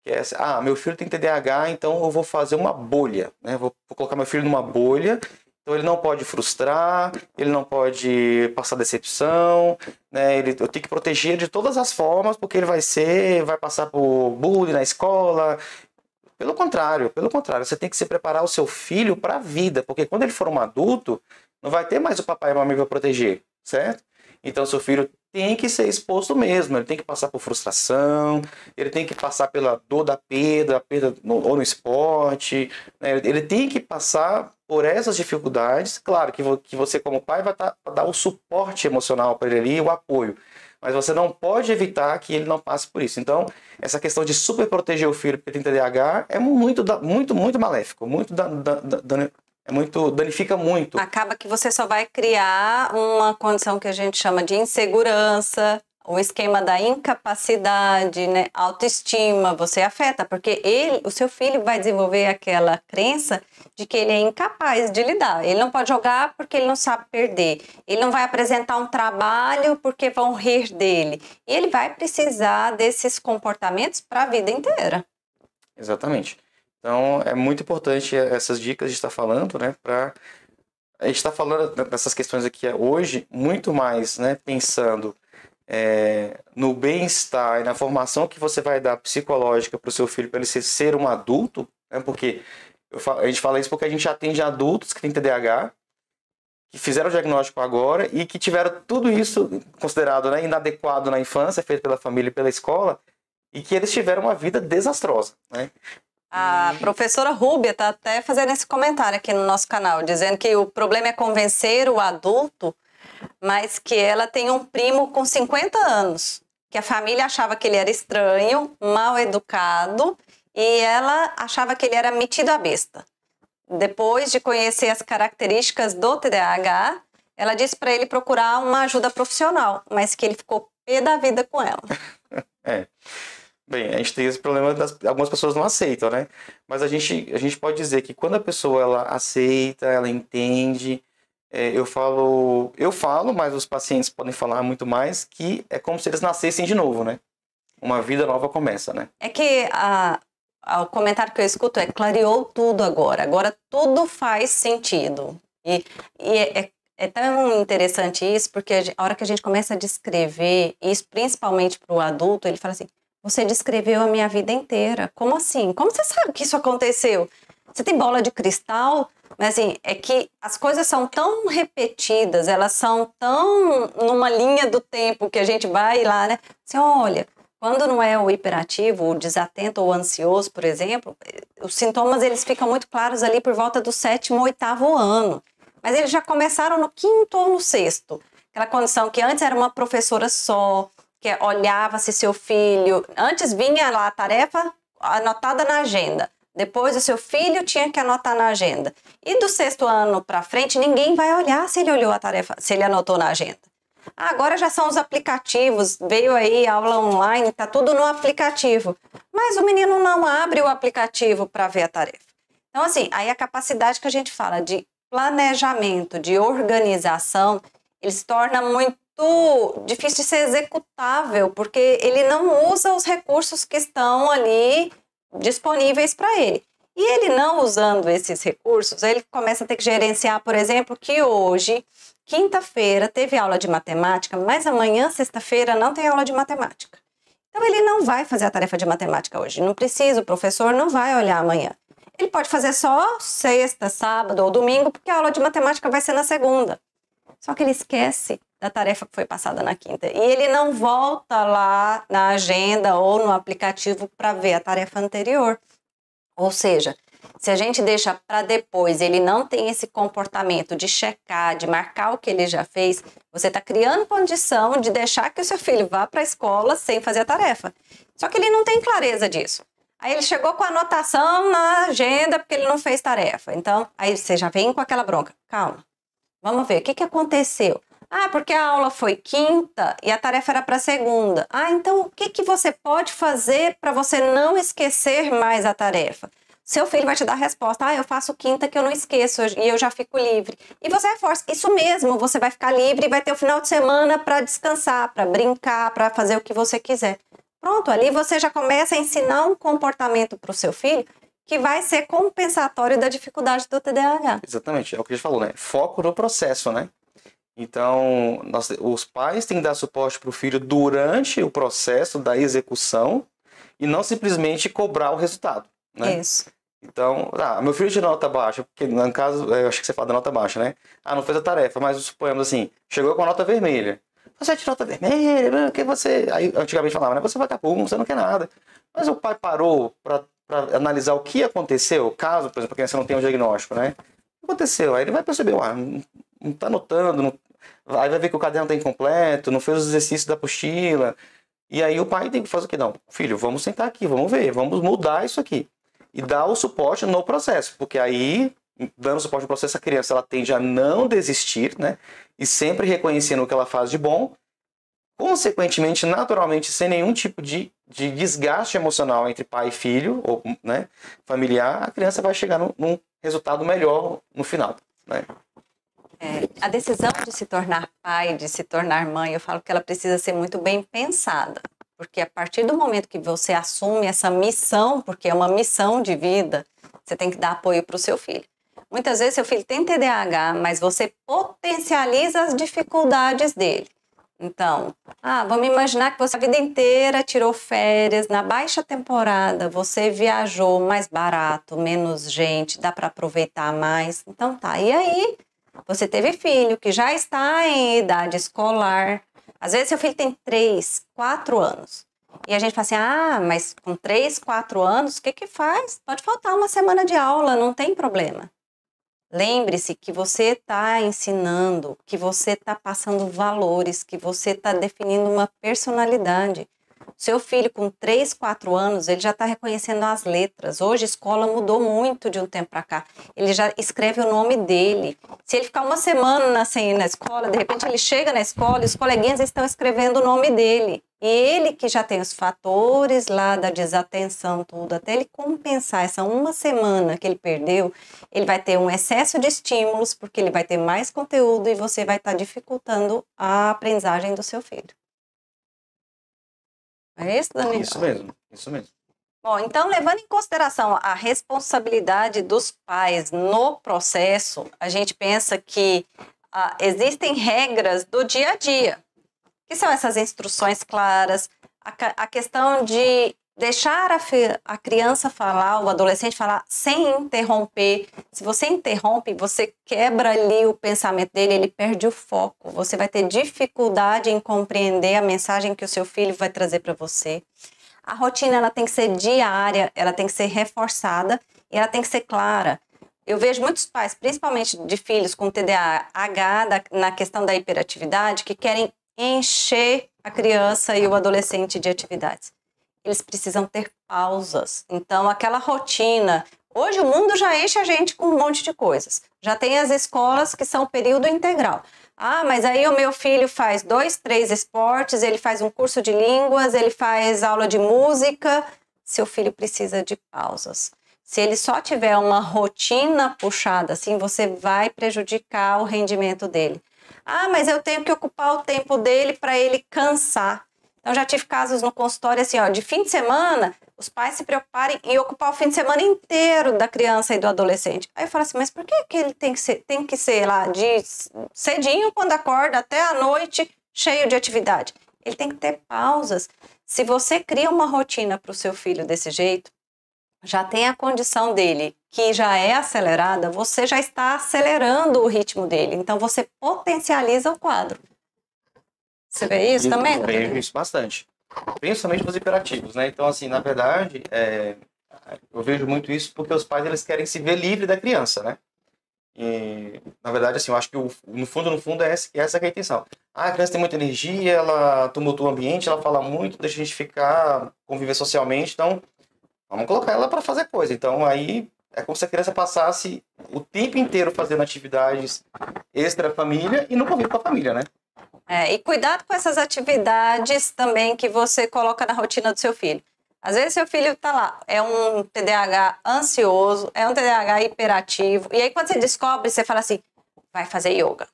que é assim, ah, meu filho tem TDAH, então eu vou fazer uma bolha, né? Vou, vou colocar meu filho numa bolha então ele não pode frustrar, ele não pode passar decepção, né? Ele, eu tenho que proteger de todas as formas, porque ele vai ser, vai passar por bullying na escola. Pelo contrário, pelo contrário, você tem que se preparar o seu filho para a vida, porque quando ele for um adulto, não vai ter mais o papai e a mamãe para proteger, certo? Então seu filho tem que ser exposto mesmo, ele tem que passar por frustração, ele tem que passar pela dor da perda, perda no, ou no esporte, né? ele tem que passar por essas dificuldades, claro que, que você como pai vai tá, dar o suporte emocional para ele ali, o apoio, mas você não pode evitar que ele não passe por isso. Então, essa questão de super proteger o filho porque tem TDAH é muito, muito, muito maléfico, muito é muito danifica muito. Acaba que você só vai criar uma condição que a gente chama de insegurança, o esquema da incapacidade, né, autoestima, você afeta, porque ele, o seu filho vai desenvolver aquela crença de que ele é incapaz de lidar. Ele não pode jogar porque ele não sabe perder. Ele não vai apresentar um trabalho porque vão rir dele. E ele vai precisar desses comportamentos para a vida inteira. Exatamente. Então, é muito importante essas dicas de estar falando, né, para a gente está falando dessas questões aqui hoje muito mais, né, pensando é, no bem-estar e na formação que você vai dar psicológica para o seu filho para ele ser, ser um adulto, né, porque falo, a gente fala isso porque a gente atende adultos que têm TDAH, que fizeram o diagnóstico agora e que tiveram tudo isso considerado né, inadequado na infância, feito pela família e pela escola, e que eles tiveram uma vida desastrosa. Né? A professora Rúbia está até fazendo esse comentário aqui no nosso canal, dizendo que o problema é convencer o adulto, mas que ela tem um primo com 50 anos, que a família achava que ele era estranho, mal educado, e ela achava que ele era metido a besta. Depois de conhecer as características do TDAH, ela disse para ele procurar uma ajuda profissional, mas que ele ficou pé da vida com ela. é. Bem, a gente tem esse problema das algumas pessoas não aceitam, né? Mas a gente, a gente pode dizer que quando a pessoa ela aceita, ela entende, eu falo, eu falo, mas os pacientes podem falar muito mais que é como se eles nascessem de novo, né? Uma vida nova começa, né? É que a, o comentário que eu escuto é clareou tudo agora, agora tudo faz sentido. E, e é, é, é tão interessante isso, porque a hora que a gente começa a descrever isso, principalmente para o adulto, ele fala assim: você descreveu a minha vida inteira. Como assim? Como você sabe que isso aconteceu? Você tem bola de cristal? Mas assim, é que as coisas são tão repetidas, elas são tão numa linha do tempo que a gente vai lá, né? Você olha, quando não é o hiperativo, o desatento ou ansioso, por exemplo, os sintomas eles ficam muito claros ali por volta do sétimo, oitavo ano. Mas eles já começaram no quinto ou no sexto. Aquela condição que antes era uma professora só, que olhava se seu filho. Antes vinha lá a tarefa anotada na agenda. Depois o seu filho tinha que anotar na agenda. E do sexto ano para frente, ninguém vai olhar se ele olhou a tarefa, se ele anotou na agenda. Agora já são os aplicativos, veio aí aula online, tá tudo no aplicativo. Mas o menino não abre o aplicativo para ver a tarefa. Então, assim, aí a capacidade que a gente fala de planejamento, de organização, ele se torna muito difícil de ser executável, porque ele não usa os recursos que estão ali disponíveis para ele. E ele não usando esses recursos, ele começa a ter que gerenciar, por exemplo, que hoje, quinta-feira, teve aula de matemática, mas amanhã, sexta-feira, não tem aula de matemática. Então ele não vai fazer a tarefa de matemática hoje. Não precisa, o professor não vai olhar amanhã. Ele pode fazer só sexta, sábado ou domingo, porque a aula de matemática vai ser na segunda. Só que ele esquece da tarefa que foi passada na quinta. E ele não volta lá na agenda ou no aplicativo para ver a tarefa anterior. Ou seja, se a gente deixa para depois, ele não tem esse comportamento de checar, de marcar o que ele já fez, você está criando condição de deixar que o seu filho vá para a escola sem fazer a tarefa. Só que ele não tem clareza disso. Aí ele chegou com a anotação na agenda porque ele não fez tarefa. Então, aí você já vem com aquela bronca. Calma. Vamos ver, o que, que aconteceu? Ah, porque a aula foi quinta e a tarefa era para segunda. Ah, então o que, que você pode fazer para você não esquecer mais a tarefa? Seu filho vai te dar a resposta: ah, eu faço quinta que eu não esqueço e eu já fico livre. E você reforça: isso mesmo, você vai ficar livre e vai ter o final de semana para descansar, para brincar, para fazer o que você quiser. Pronto, ali você já começa a ensinar um comportamento para o seu filho que vai ser compensatório da dificuldade do TDAH. Exatamente, é o que a gente falou, né? Foco no processo, né? Então, nós, os pais têm que dar suporte para o filho durante o processo da execução e não simplesmente cobrar o resultado. Né? Isso. Então, ah, meu filho tirou nota baixa, porque no caso, eu acho que você fala da nota baixa, né? Ah, não fez a tarefa, mas suponhamos assim, chegou com a nota vermelha. Você tirou nota vermelha, que você. Aí antigamente falava, né? Você vai capum, você não quer nada. Mas o pai parou para analisar o que aconteceu, caso, por exemplo, a criança não tenha um diagnóstico, né? O que aconteceu? Aí ele vai perceber, ah, não está anotando, não... aí vai ver que o caderno está incompleto, não fez os exercícios da apostila. E aí o pai tem que fazer o quê? Não, filho, vamos sentar aqui, vamos ver, vamos mudar isso aqui. E dar o suporte no processo, porque aí, dando suporte no processo, a criança ela tende a não desistir, né? E sempre reconhecendo o que ela faz de bom consequentemente, naturalmente, sem nenhum tipo de, de desgaste emocional entre pai e filho, ou né, familiar, a criança vai chegar num, num resultado melhor no final. Né? É, a decisão de se tornar pai, de se tornar mãe, eu falo que ela precisa ser muito bem pensada. Porque a partir do momento que você assume essa missão, porque é uma missão de vida, você tem que dar apoio para o seu filho. Muitas vezes seu filho tem TDAH, mas você potencializa as dificuldades dele. Então, ah, vamos imaginar que você a vida inteira tirou férias, na baixa temporada você viajou mais barato, menos gente, dá para aproveitar mais. Então tá. E aí, você teve filho que já está em idade escolar. Às vezes seu filho tem 3, 4 anos. E a gente fala assim: ah, mas com 3, 4 anos, o que que faz? Pode faltar uma semana de aula, não tem problema. Lembre-se que você está ensinando, que você está passando valores, que você está definindo uma personalidade. Seu filho, com 3, 4 anos, ele já está reconhecendo as letras. Hoje a escola mudou muito de um tempo para cá. Ele já escreve o nome dele. Se ele ficar uma semana sem ir na escola, de repente ele chega na escola e os coleguinhas estão escrevendo o nome dele. E ele que já tem os fatores lá da desatenção, tudo, até ele compensar essa uma semana que ele perdeu, ele vai ter um excesso de estímulos, porque ele vai ter mais conteúdo e você vai estar tá dificultando a aprendizagem do seu filho. É isso, Daniel? Isso mesmo, isso mesmo. Bom, então, levando em consideração a responsabilidade dos pais no processo, a gente pensa que ah, existem regras do dia a dia, que são essas instruções claras, a, a questão de deixar a, a, criança falar, o adolescente falar sem interromper. Se você interrompe, você quebra ali o pensamento dele, ele perde o foco. Você vai ter dificuldade em compreender a mensagem que o seu filho vai trazer para você. A rotina ela tem que ser diária, ela tem que ser reforçada e ela tem que ser clara. Eu vejo muitos pais, principalmente de filhos com TDAH, da, na questão da hiperatividade, que querem encher a criança e o adolescente de atividades. Eles precisam ter pausas. Então, aquela rotina. Hoje o mundo já enche a gente com um monte de coisas. Já tem as escolas que são período integral. Ah, mas aí o meu filho faz dois, três esportes, ele faz um curso de línguas, ele faz aula de música. Seu filho precisa de pausas. Se ele só tiver uma rotina puxada, assim, você vai prejudicar o rendimento dele. Ah, mas eu tenho que ocupar o tempo dele para ele cansar. Então, já tive casos no consultório assim, ó, de fim de semana, os pais se preocuparem em ocupar o fim de semana inteiro da criança e do adolescente. Aí eu falo assim, mas por que, que ele tem que ser, tem que ser lá de cedinho quando acorda até a noite cheio de atividade? Ele tem que ter pausas. Se você cria uma rotina para o seu filho desse jeito, já tem a condição dele que já é acelerada, você já está acelerando o ritmo dele. Então você potencializa o quadro. Você vê isso também? Eu vejo isso bastante. Principalmente os hiperativos, né? Então, assim, na verdade, é, eu vejo muito isso porque os pais eles querem se ver livre da criança, né? E, na verdade, assim, eu acho que o, no fundo, no fundo, é essa, é essa que é a intenção. Ah, a criança tem muita energia, ela tumultua o ambiente, ela fala muito, deixa a gente ficar, conviver socialmente, então vamos colocar ela para fazer coisa. Então, aí é como se a criança passasse o tempo inteiro fazendo atividades extra-família e não convive com a família, né? É, e cuidado com essas atividades também que você coloca na rotina do seu filho. Às vezes seu filho está lá, é um TDAH ansioso, é um TDAH hiperativo, e aí quando você descobre, você fala assim, vai fazer yoga.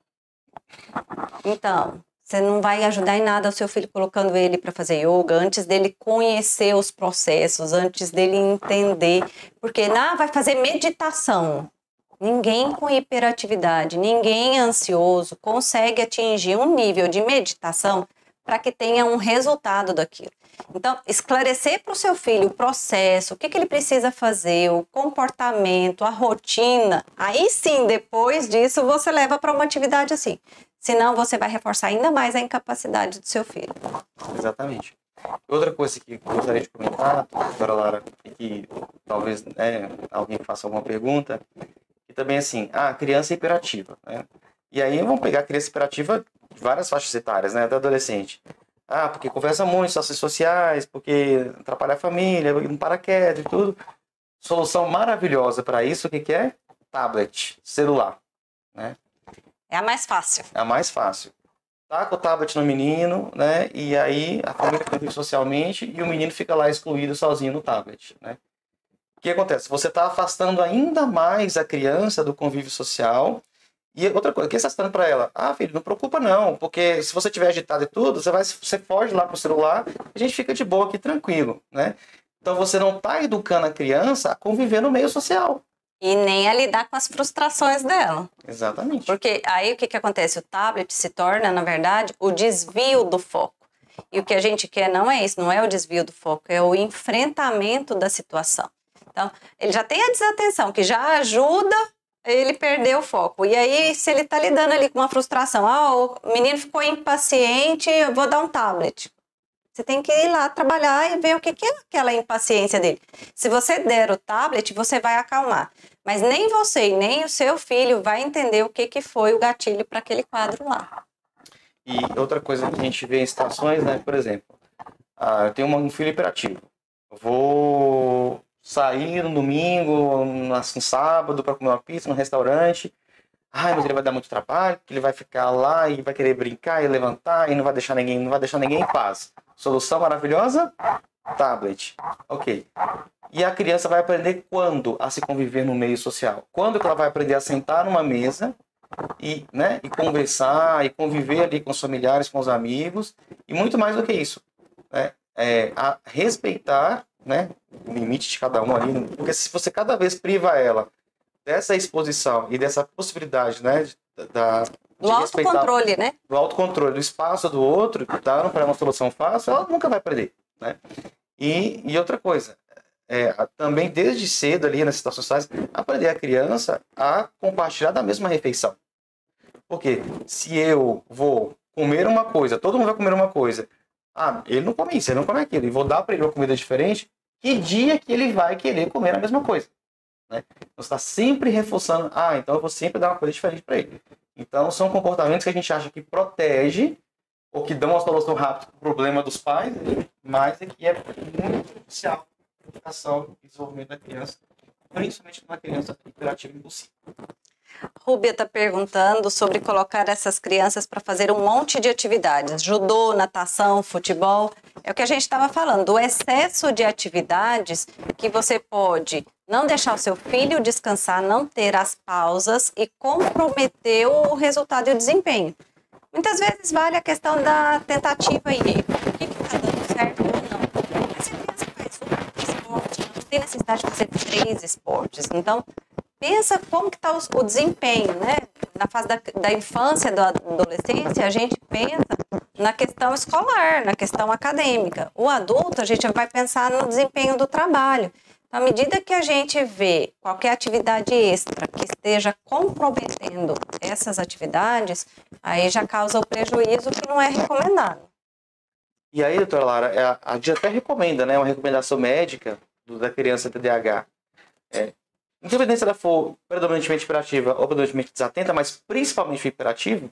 Então, você não vai ajudar em nada o seu filho colocando ele para fazer yoga antes dele conhecer os processos, antes dele entender, porque não vai fazer meditação. Ninguém com hiperatividade, ninguém ansioso consegue atingir um nível de meditação para que tenha um resultado daquilo. Então, esclarecer para o seu filho o processo, o que, que ele precisa fazer, o comportamento, a rotina, aí sim, depois disso, você leva para uma atividade assim. Senão, você vai reforçar ainda mais a incapacidade do seu filho. Exatamente. Outra coisa que gostaria de comentar, doutora Lara, e que talvez né, alguém faça alguma pergunta, e também assim, a criança é hiperativa, né? E aí vamos pegar a criança hiperativa de várias faixas etárias, né? Até adolescente. Ah, porque conversa muito, ações sociais, porque atrapalha a família, não para quieto e tudo. Solução maravilhosa para isso, o que, que é? Tablet, celular, né? É a mais fácil. É a mais fácil. taca o tablet no menino, né? E aí a família convive socialmente e o menino fica lá excluído sozinho no tablet, né? O que acontece? Você está afastando ainda mais a criança do convívio social. E outra coisa, o que você está dando para ela? Ah, filho, não preocupa não, porque se você tiver agitado e tudo, você vai, você foge lá pro celular, a gente fica de boa aqui tranquilo, né? Então você não está educando a criança a conviver no meio social. E nem a lidar com as frustrações dela. Exatamente. Porque aí o que, que acontece? O tablet se torna, na verdade, o desvio do foco. E o que a gente quer não é isso, não é o desvio do foco, é o enfrentamento da situação. Então, ele já tem a desatenção, que já ajuda ele perder o foco. E aí, se ele está lidando ali com uma frustração, ah, o menino ficou impaciente, eu vou dar um tablet. Você tem que ir lá trabalhar e ver o que, é aquela impaciência dele. Se você der o tablet, você vai acalmar. Mas nem você e nem o seu filho vai entender o que, que foi o gatilho para aquele quadro lá. E outra coisa que a gente vê em situações, né? Por exemplo, ah, eu tenho um filho hiperativo. Vou sair no domingo, no sábado, para comer uma pizza no restaurante. Ai, mas ele vai dar muito trabalho, porque ele vai ficar lá e vai querer brincar e levantar e não vai deixar ninguém, não vai deixar ninguém em paz. Solução maravilhosa? Tablet. Ok. E a criança vai aprender quando a se conviver no meio social? Quando que ela vai aprender a sentar numa mesa e, né, e conversar e conviver ali com os familiares, com os amigos e muito mais do que isso, né? É, a respeitar, né, o limite de cada um ali, porque se você cada vez priva ela dessa exposição e dessa possibilidade, né, da do autocontrole, né? Do autocontrole, do espaço do outro, dando para uma solução fácil, ela nunca vai aprender, né? E, e outra coisa, é, também desde cedo ali nas situações sociais, aprender a criança a compartilhar da mesma refeição. Porque se eu vou comer uma coisa, todo mundo vai comer uma coisa, ah, ele não come isso, ele não come aquilo, e vou dar para ele uma comida diferente, que dia que ele vai querer comer a mesma coisa? Né? Você está sempre reforçando, ah, então eu vou sempre dar uma coisa diferente para ele. Então são comportamentos que a gente acha que protege ou que dão uma solução rápida para o problema dos pais, mas é que é muito crucial educação e desenvolvimento da criança, principalmente uma criança hiperativa impulsiva. Rúbia está perguntando sobre colocar essas crianças para fazer um monte de atividades, judô, natação, futebol. É o que a gente estava falando, o excesso de atividades que você pode não deixar o seu filho descansar, não ter as pausas e comprometer o resultado e o desempenho. Muitas vezes vale a questão da tentativa e erro. O que está dando certo ou não? Mas se a criança faz um esporte, não tem necessidade de fazer três esportes. Então, pensa como que está o, desempenho, né? Na fase da, da infância, da adolescência, a gente pensa na questão escolar, na questão acadêmica. O adulto, a gente vai pensar no desempenho do trabalho. Então, à medida que a gente vê qualquer atividade extra que esteja comprometendo essas atividades, aí já causa o prejuízo que não é recomendado. E aí, doutora Lara, é, a gente até recomenda, né, uma recomendação médica da criança TDAH. É, independente se ela for predominantemente hiperativa ou predominantemente desatenta, mas principalmente hiperativa,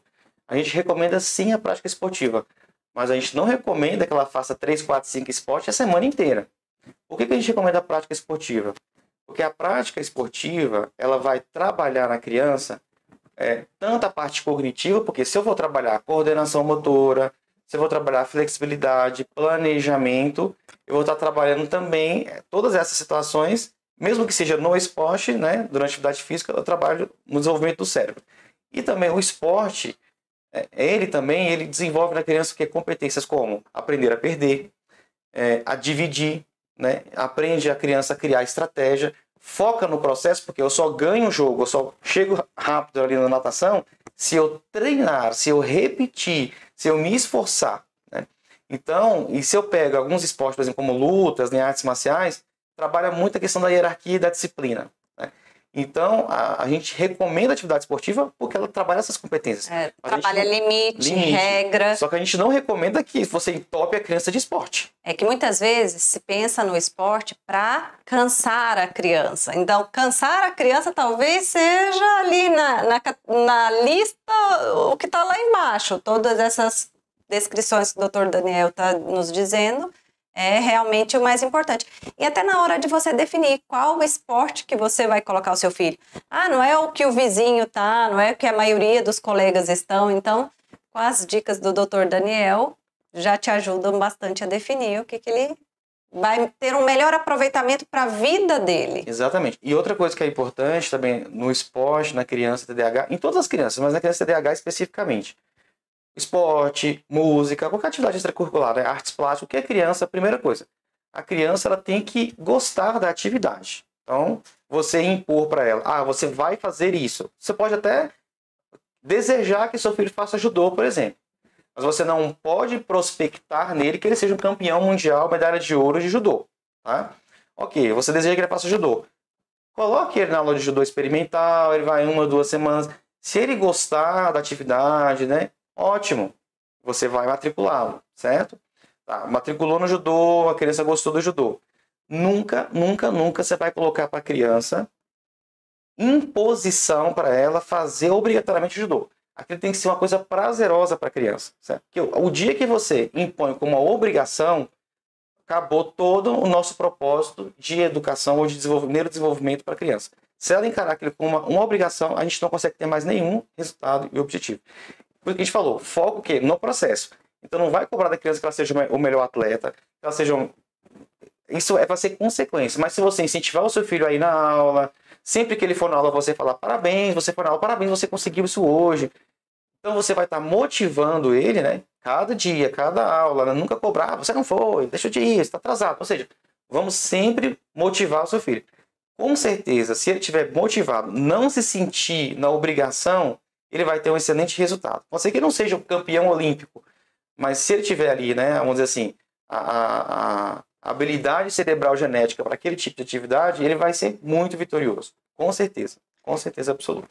a gente recomenda sim a prática esportiva. Mas a gente não recomenda que ela faça 3, 4, 5 esportes a semana inteira. Por que, que a gente recomenda a prática esportiva? Porque a prática esportiva ela vai trabalhar na criança é, tanto a parte cognitiva, porque se eu vou trabalhar coordenação motora, se eu vou trabalhar flexibilidade, planejamento, eu vou estar trabalhando também é, todas essas situações, mesmo que seja no esporte, né, durante a atividade física, eu trabalho no desenvolvimento do cérebro. E também o esporte, é, ele também ele desenvolve na criança que competências como aprender a perder, é, a dividir, né, aprende a criança a criar estratégia, foca no processo, porque eu só ganho o jogo, eu só chego rápido ali na natação se eu treinar, se eu repetir, se eu me esforçar. Né? Então, e se eu pego alguns esportes, por exemplo, como lutas, né, artes marciais, trabalha muito a questão da hierarquia e da disciplina. Né? Então, a, a, gente recomenda a atividade esportiva porque ela trabalha essas competências. É, trabalha gente, limite, limite, regra. Só que a gente não recomenda que você entope a criança de esporte. É que muitas vezes se pensa no esporte para cansar a criança. Então, cansar a criança talvez seja ali na, na, na lista o que está lá embaixo. Todas essas descrições que o doutor Daniel está nos dizendo é realmente o mais importante. E até na hora de você definir qual esporte que você vai colocar o seu filho. Ah, não é o que o vizinho tá, não é o que a maioria dos colegas estão. Então, com as dicas do Dr. Daniel, já te ajudam bastante a definir o que, que ele vai ter um melhor aproveitamento para a vida dele. Exatamente. E outra coisa que é importante também no esporte, na criança TDAH, em todas as crianças, mas na criança TDAH especificamente. Esporte, música, qualquer atividade extracurricular, né? artes plásticas, o que é criança, primeira coisa. A criança ela tem que gostar da atividade. Então, você impor para ela, ah, você vai fazer isso. Você pode até desejar que seu filho faça judô, por exemplo. Mas você não pode prospectar nele que ele seja um campeão mundial, medalha de ouro de judô. Tá? Ok, você deseja que ele faça judô. Coloque ele na aula de judô experimental, ele vai uma, duas semanas. Se ele gostar da atividade, né? Ótimo. Você vai matriculá-lo, certo? Tá, matriculou no judô, a criança gostou do judô. Nunca, nunca, nunca você vai colocar para a criança imposição para ela fazer obrigatoriamente judô. Aquilo tem que ser uma coisa prazerosa para a criança. Certo? Porque o dia que você impõe como uma obrigação, acabou todo o nosso propósito de educação ou de desenvolvimento, desenvolvimento para a criança. Se ela encarar aquilo como uma, uma, obrigação, a gente não consegue ter mais nenhum resultado e objetivo. Isso que a gente falou, foco o quê? No processo. Então não vai cobrar da criança que ela seja o melhor atleta, que ela seja um... Isso é para ser consequência. Mas se você incentivar o seu filho a ir na aula, sempre que ele for na aula você falar parabéns, você for na aula, parabéns, você conseguiu isso hoje. Então você vai estar motivando ele, né? Cada dia, cada aula, né? nunca cobrar, você não foi, deixa de ir, você está atrasado. Ou seja, vamos sempre motivar o seu filho. Com certeza, se ele estiver motivado, não se sentir na obrigação, ele vai ter um excelente resultado. Pode ser que ele não seja o campeão olímpico, mas se ele tiver ali, né, vamos dizer assim, a, a, a habilidade cerebral genética para aquele tipo de atividade, ele vai ser muito vitorioso. Com certeza. Com certeza absoluta.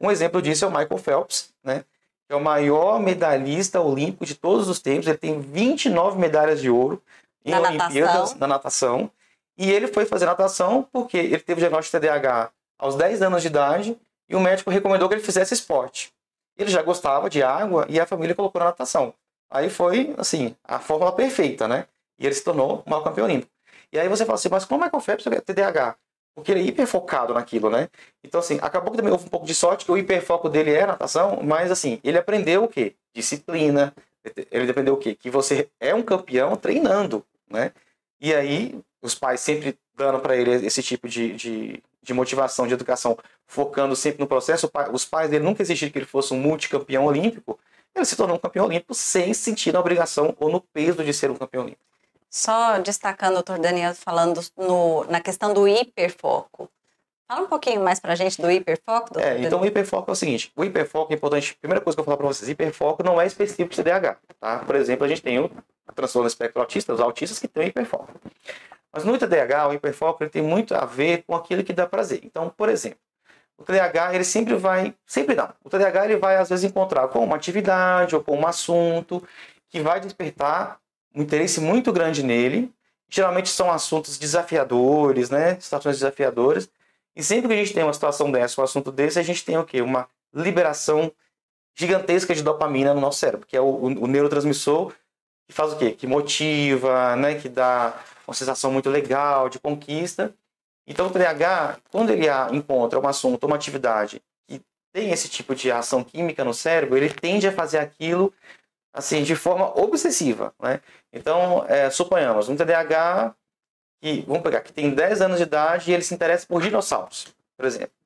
Um exemplo disso é o Michael Phelps, né? Que é o maior medalhista olímpico de todos os tempos. Ele tem 29 medalhas de ouro em na Olimpíadas natação. na natação. E ele foi fazer natação porque ele teve diagnóstico de TDAH aos 10 anos de idade e o médico recomendou que ele fizesse esporte. Ele já gostava de água e a família colocou na natação. Aí foi, assim, a fórmula perfeita, né? E ele se tornou maior campeão olímpico. E aí você fala assim, mas como é que o Phelps é TDAH? Porque ele é hiper focado naquilo, né? Então, assim, acabou que também houve um pouco de sorte, que o hiperfoco dele é natação, mas, assim, ele aprendeu o quê? Disciplina. Ele aprendeu o quê? Que você é um campeão treinando, né? E aí, os pais sempre dando para ele esse tipo de, de, de, motivação, de educação, focando sempre no processo. Os pais dele nunca exigiram que ele fosse um multicampeão olímpico. Ele se tornou um campeão olímpico sem sentir na obrigação ou no peso de ser um campeão olímpico. Só destacando doutor Daniel falando no, na questão do hiperfoco. Fala um pouquinho mais pra gente do hiperfoco, doutor É, então o hiperfoco é o seguinte, o hiperfoco é importante, primeira coisa que eu vou falar pra vocês, hiperfoco não é específico de TDAH, tá? Por exemplo, a gente tem o transtorno espectro autista, os autistas que têm hiperfoco. Mas no TDAH, o hiperfoco ele tem muito a ver com aquilo que dá prazer. Então, por exemplo, o TDAH ele sempre vai, sempre não, o TDAH ele vai às vezes encontrar com uma atividade ou com um assunto que vai despertar um interesse muito grande nele. Geralmente são assuntos desafiadores, né? Situações desafiadoras. E sempre que a gente tem uma situação dessa, um assunto desse, a gente tem o quê? Uma liberação gigantesca de dopamina no nosso cérebro, que é o, o, neurotransmissor que faz o quê? Que motiva, né? Que dá uma sensação muito legal de conquista. Então o TDAH, quando ele encontra um assunto, uma atividade que tem esse tipo de ação química no cérebro, ele tende a fazer aquilo assim, de forma obsessiva, né? Então, é, suponhamos, um TDAH que, vamos pegar, que tem 10 anos de idade e ele se interessa por dinossauros, por exemplo.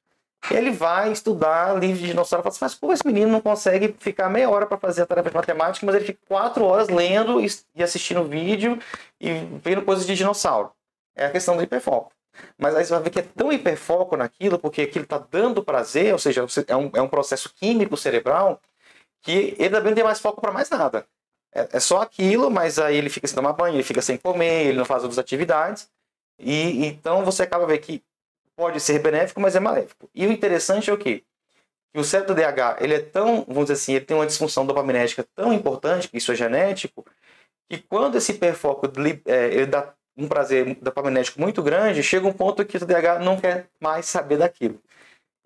Ele vai estudar livro de dinossauro e fala assim, mas como esse menino não consegue ficar meia hora para fazer a tarefa de matemática, mas ele fica quatro horas lendo e assistindo vídeo e vendo coisas de dinossauro. É a questão do hiperfoco. Mas aí você vai ver que é tão hiperfoco naquilo, porque aquilo está dando prazer, ou seja, é um, é um processo químico cerebral, que ele também não tem mais foco para mais nada. É, é, só aquilo, mas aí ele fica sem tomar banho, ele fica sem comer, ele não faz outras atividades. E então você acaba vendo que pode ser benéfico, mas é maléfico. E o interessante é o quê? Que o cérebro DH, ele é tão, vamos dizer assim, ele tem uma disfunção dopaminética tão importante, que isso é genético, que quando esse hiperfoco é, ele dá um prazer dopaminético muito grande, chega um ponto que o DH não quer mais saber daquilo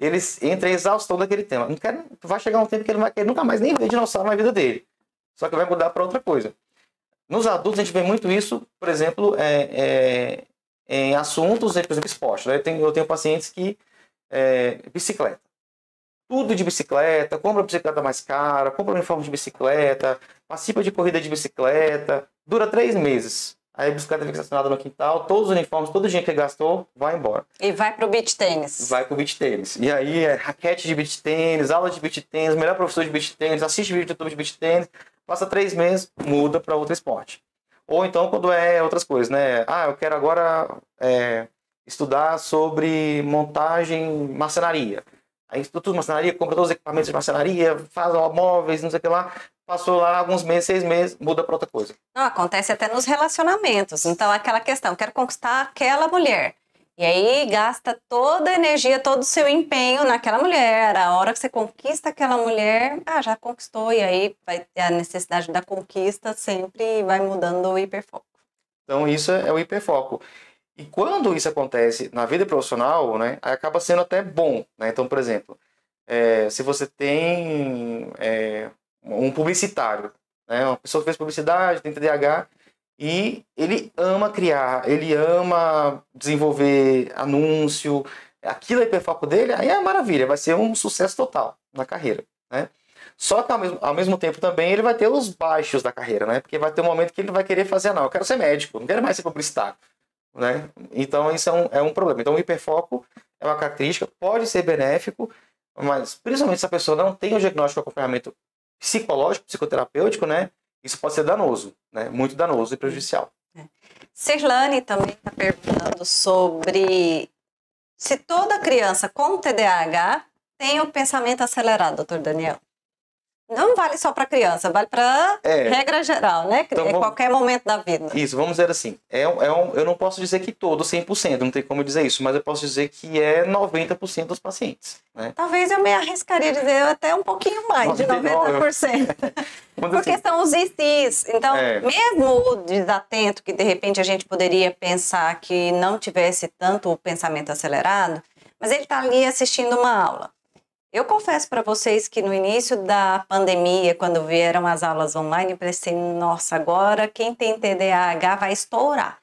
eles entra em exaustão daquele tema. Não quer, vai chegar um tempo que ele vai querer nunca mais nem ver dinossauro na vida dele. Só que vai mudar para outra coisa. Nos adultos a gente vê muito isso, por exemplo, é, é, em assuntos, por exemplo, esporte. Né? Eu, tenho, eu tenho pacientes que. É, bicicleta. tudo de bicicleta, compra bicicleta mais cara, compra uniforme de bicicleta, participa de corrida de bicicleta, dura três meses. Aí a bicicleta fica estacionada no quintal, todos os uniformes, todo o dinheiro que ele gastou, vai embora. E vai pro beach tênis. Vai pro beach tênis. E aí é raquete de beach tênis, aula de beach tênis, melhor professor de beach tênis, assiste vídeo do YouTube de beach tênis, passa três meses, muda para outro esporte. Ou então quando é outras coisas, né? Ah, eu quero agora é, estudar sobre montagem marcenaria. Aí estuda tudo marcenaria, compra todos os equipamentos de marcenaria, faz móveis, não sei o que lá. Passou lá alguns meses, seis meses, muda para outra coisa. Não, acontece até nos relacionamentos. Então, aquela questão, quero conquistar aquela mulher. E aí gasta toda a energia, todo o seu empenho naquela mulher. A hora que você conquista aquela mulher, ah, já conquistou. E aí vai ter a necessidade da conquista, sempre vai mudando o hiperfoco. Então, isso é o hiperfoco. E quando isso acontece na vida profissional, né, acaba sendo até bom. Né? Então, por exemplo, é, se você tem é, um publicitário, né, uma pessoa que fez publicidade, tem TDAH, e ele ama criar, ele ama desenvolver anúncio, aquilo é hiperfoco dele, aí é maravilha, vai ser um sucesso total na carreira. Né? Só que ao mesmo, ao mesmo tempo também ele vai ter os baixos da carreira, né? Porque vai ter um momento que ele vai querer fazer, não, eu quero ser médico, não quero mais ser publicitário. Né? Então, isso é um, é um problema. Então, o hiperfoco é uma característica, pode ser benéfico, mas principalmente se a pessoa não tem o diagnóstico de acompanhamento psicológico, psicoterapêutico, né? Isso pode ser danoso, né? Muito danoso e prejudicial. É. Cirlane também está perguntando sobre se toda criança com TDAH tem o pensamento acelerado, doutor Daniel. Não vale só para criança, vale para é, regra geral, né? Então, é qualquer momento da vida. Isso, vamos dizer assim. É, é um, eu não posso dizer que todo, 100%, não tem como dizer isso, mas eu posso dizer que é 90% dos pacientes. Né? Talvez eu me arriscaria a dizer até um pouquinho mais 99. de 90%. Porque assim, são os ICs. Então, é. mesmo o desatento, que de repente a gente poderia pensar que não tivesse tanto o pensamento acelerado, mas ele está ali assistindo uma aula. Eu confesso para vocês que no início da pandemia, quando vieram as aulas online, eu pensei, nossa, agora quem tem TDAH vai estourar.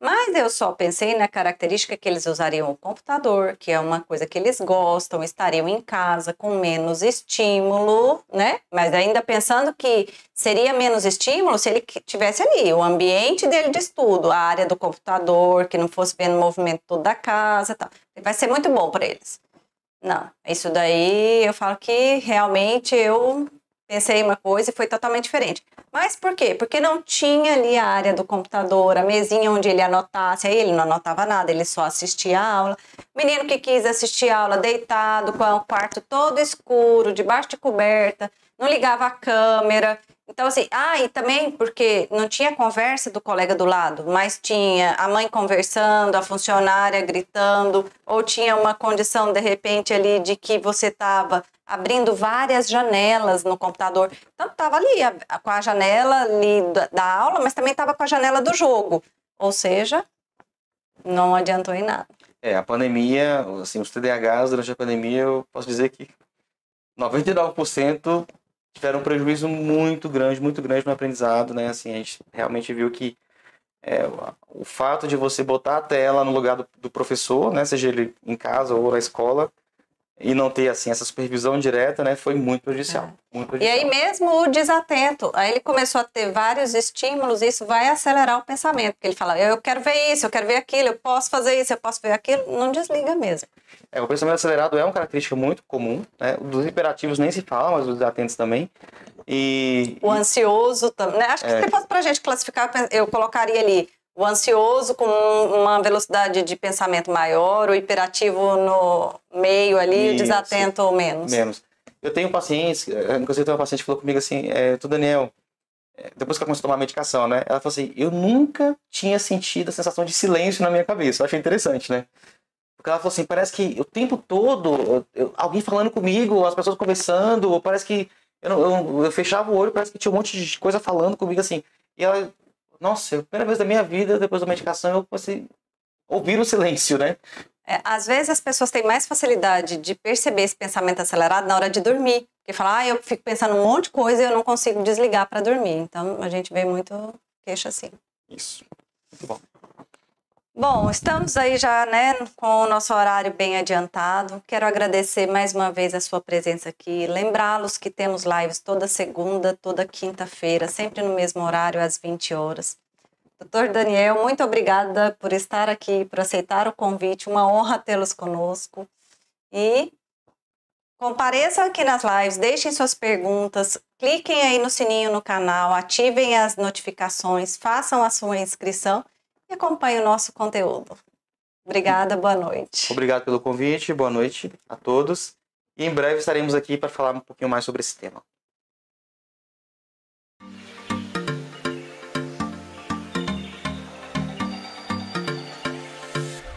Mas eu só pensei na característica que eles usariam o computador, que é uma coisa que eles gostam, estariam em casa com menos estímulo, né? Mas ainda pensando que seria menos estímulo se ele tivesse ali o ambiente dele de estudo, a área do computador, que não fosse vendo o movimento todo da casa, tal. Vai ser muito bom para eles. Não, isso daí eu falo que realmente eu pensei uma coisa e foi totalmente diferente. Mas por quê? Porque não tinha ali a área do computador, a mesinha onde ele anotasse, aí ele não anotava nada, ele só assistia a aula. Menino que quis assistir a aula deitado, com o quarto todo escuro, debaixo de coberta, não ligava a câmera. Então, assim, ah, e também porque não tinha conversa do colega do lado, mas tinha a mãe conversando, a funcionária gritando, ou tinha uma condição, de repente, ali de que você estava abrindo várias janelas no computador. Então, estava ali a, com a janela ali da, da aula, mas também estava com a janela do jogo. Ou seja, não adiantou em nada. É, a pandemia, assim, os TDAHs durante a pandemia, eu posso dizer que 99% tiveram um prejuízo muito grande, muito grande no aprendizado, né? Assim, a gente realmente viu que é, o fato de você botar a tela no lugar do, do, professor, né, seja ele em casa ou na escola, e não ter assim essa supervisão direta, né, foi muito prejudicial, é. muito prejudicial. E aí mesmo o desatento, aí ele começou a ter vários estímulos, isso vai acelerar o pensamento, porque ele fala, eu quero ver isso, eu quero ver aquilo, eu posso fazer isso, eu posso ver aquilo, não desliga mesmo. É, o pensamento acelerado é uma característica muito comum, né? Dos hiperativos nem se fala, mas dos desatentos também. E, o ansioso também. Né? Acho que é. se fosse para a gente classificar, eu colocaria ali o ansioso com uma velocidade de pensamento maior, o hiperativo no meio ali, o desatento ou menos. Menos. Eu tenho pacientes, eh, inclusive tem uma paciente que falou comigo assim, é, tu Daniel, eh, depois que ela começou a tomar medicação, né? Ela falou assim, eu nunca tinha sentido a sensação de silêncio na minha cabeça. Eu achei interessante, né? Porque ela falou assim, parece que o tempo todo, eu, alguém falando comigo, as pessoas conversando, parece que eu, eu, eu, fechava o olho, parece que tinha um monte de coisa falando comigo assim. E ela, nossa, é a primeira vez da minha vida, depois da medicação, eu comecei a ouvir o silêncio, né? É, às vezes as pessoas têm mais facilidade de perceber esse pensamento acelerado na hora de dormir. Porque fala, ah, eu fico pensando um monte de coisa e eu não consigo desligar para dormir. Então a gente vê muito queixa assim. Isso. Muito bom. Bom, estamos aí já, né, com o nosso horário bem adiantado. Quero agradecer mais uma vez a sua presença aqui. Lembrá-los que temos lives toda segunda, toda quinta-feira, sempre no mesmo horário, às 20 horas. Doutor Daniel, muito obrigada por estar aqui, por aceitar o convite. Uma honra tê-los conosco. E compareçam aqui nas lives, deixem suas perguntas, cliquem aí no sininho no canal, ativem as notificações, façam a sua inscrição e acompanhe o nosso conteúdo. Obrigada, boa noite. Obrigado pelo convite, boa noite a todos. E em breve estaremos aqui para falar um pouquinho mais sobre esse tema.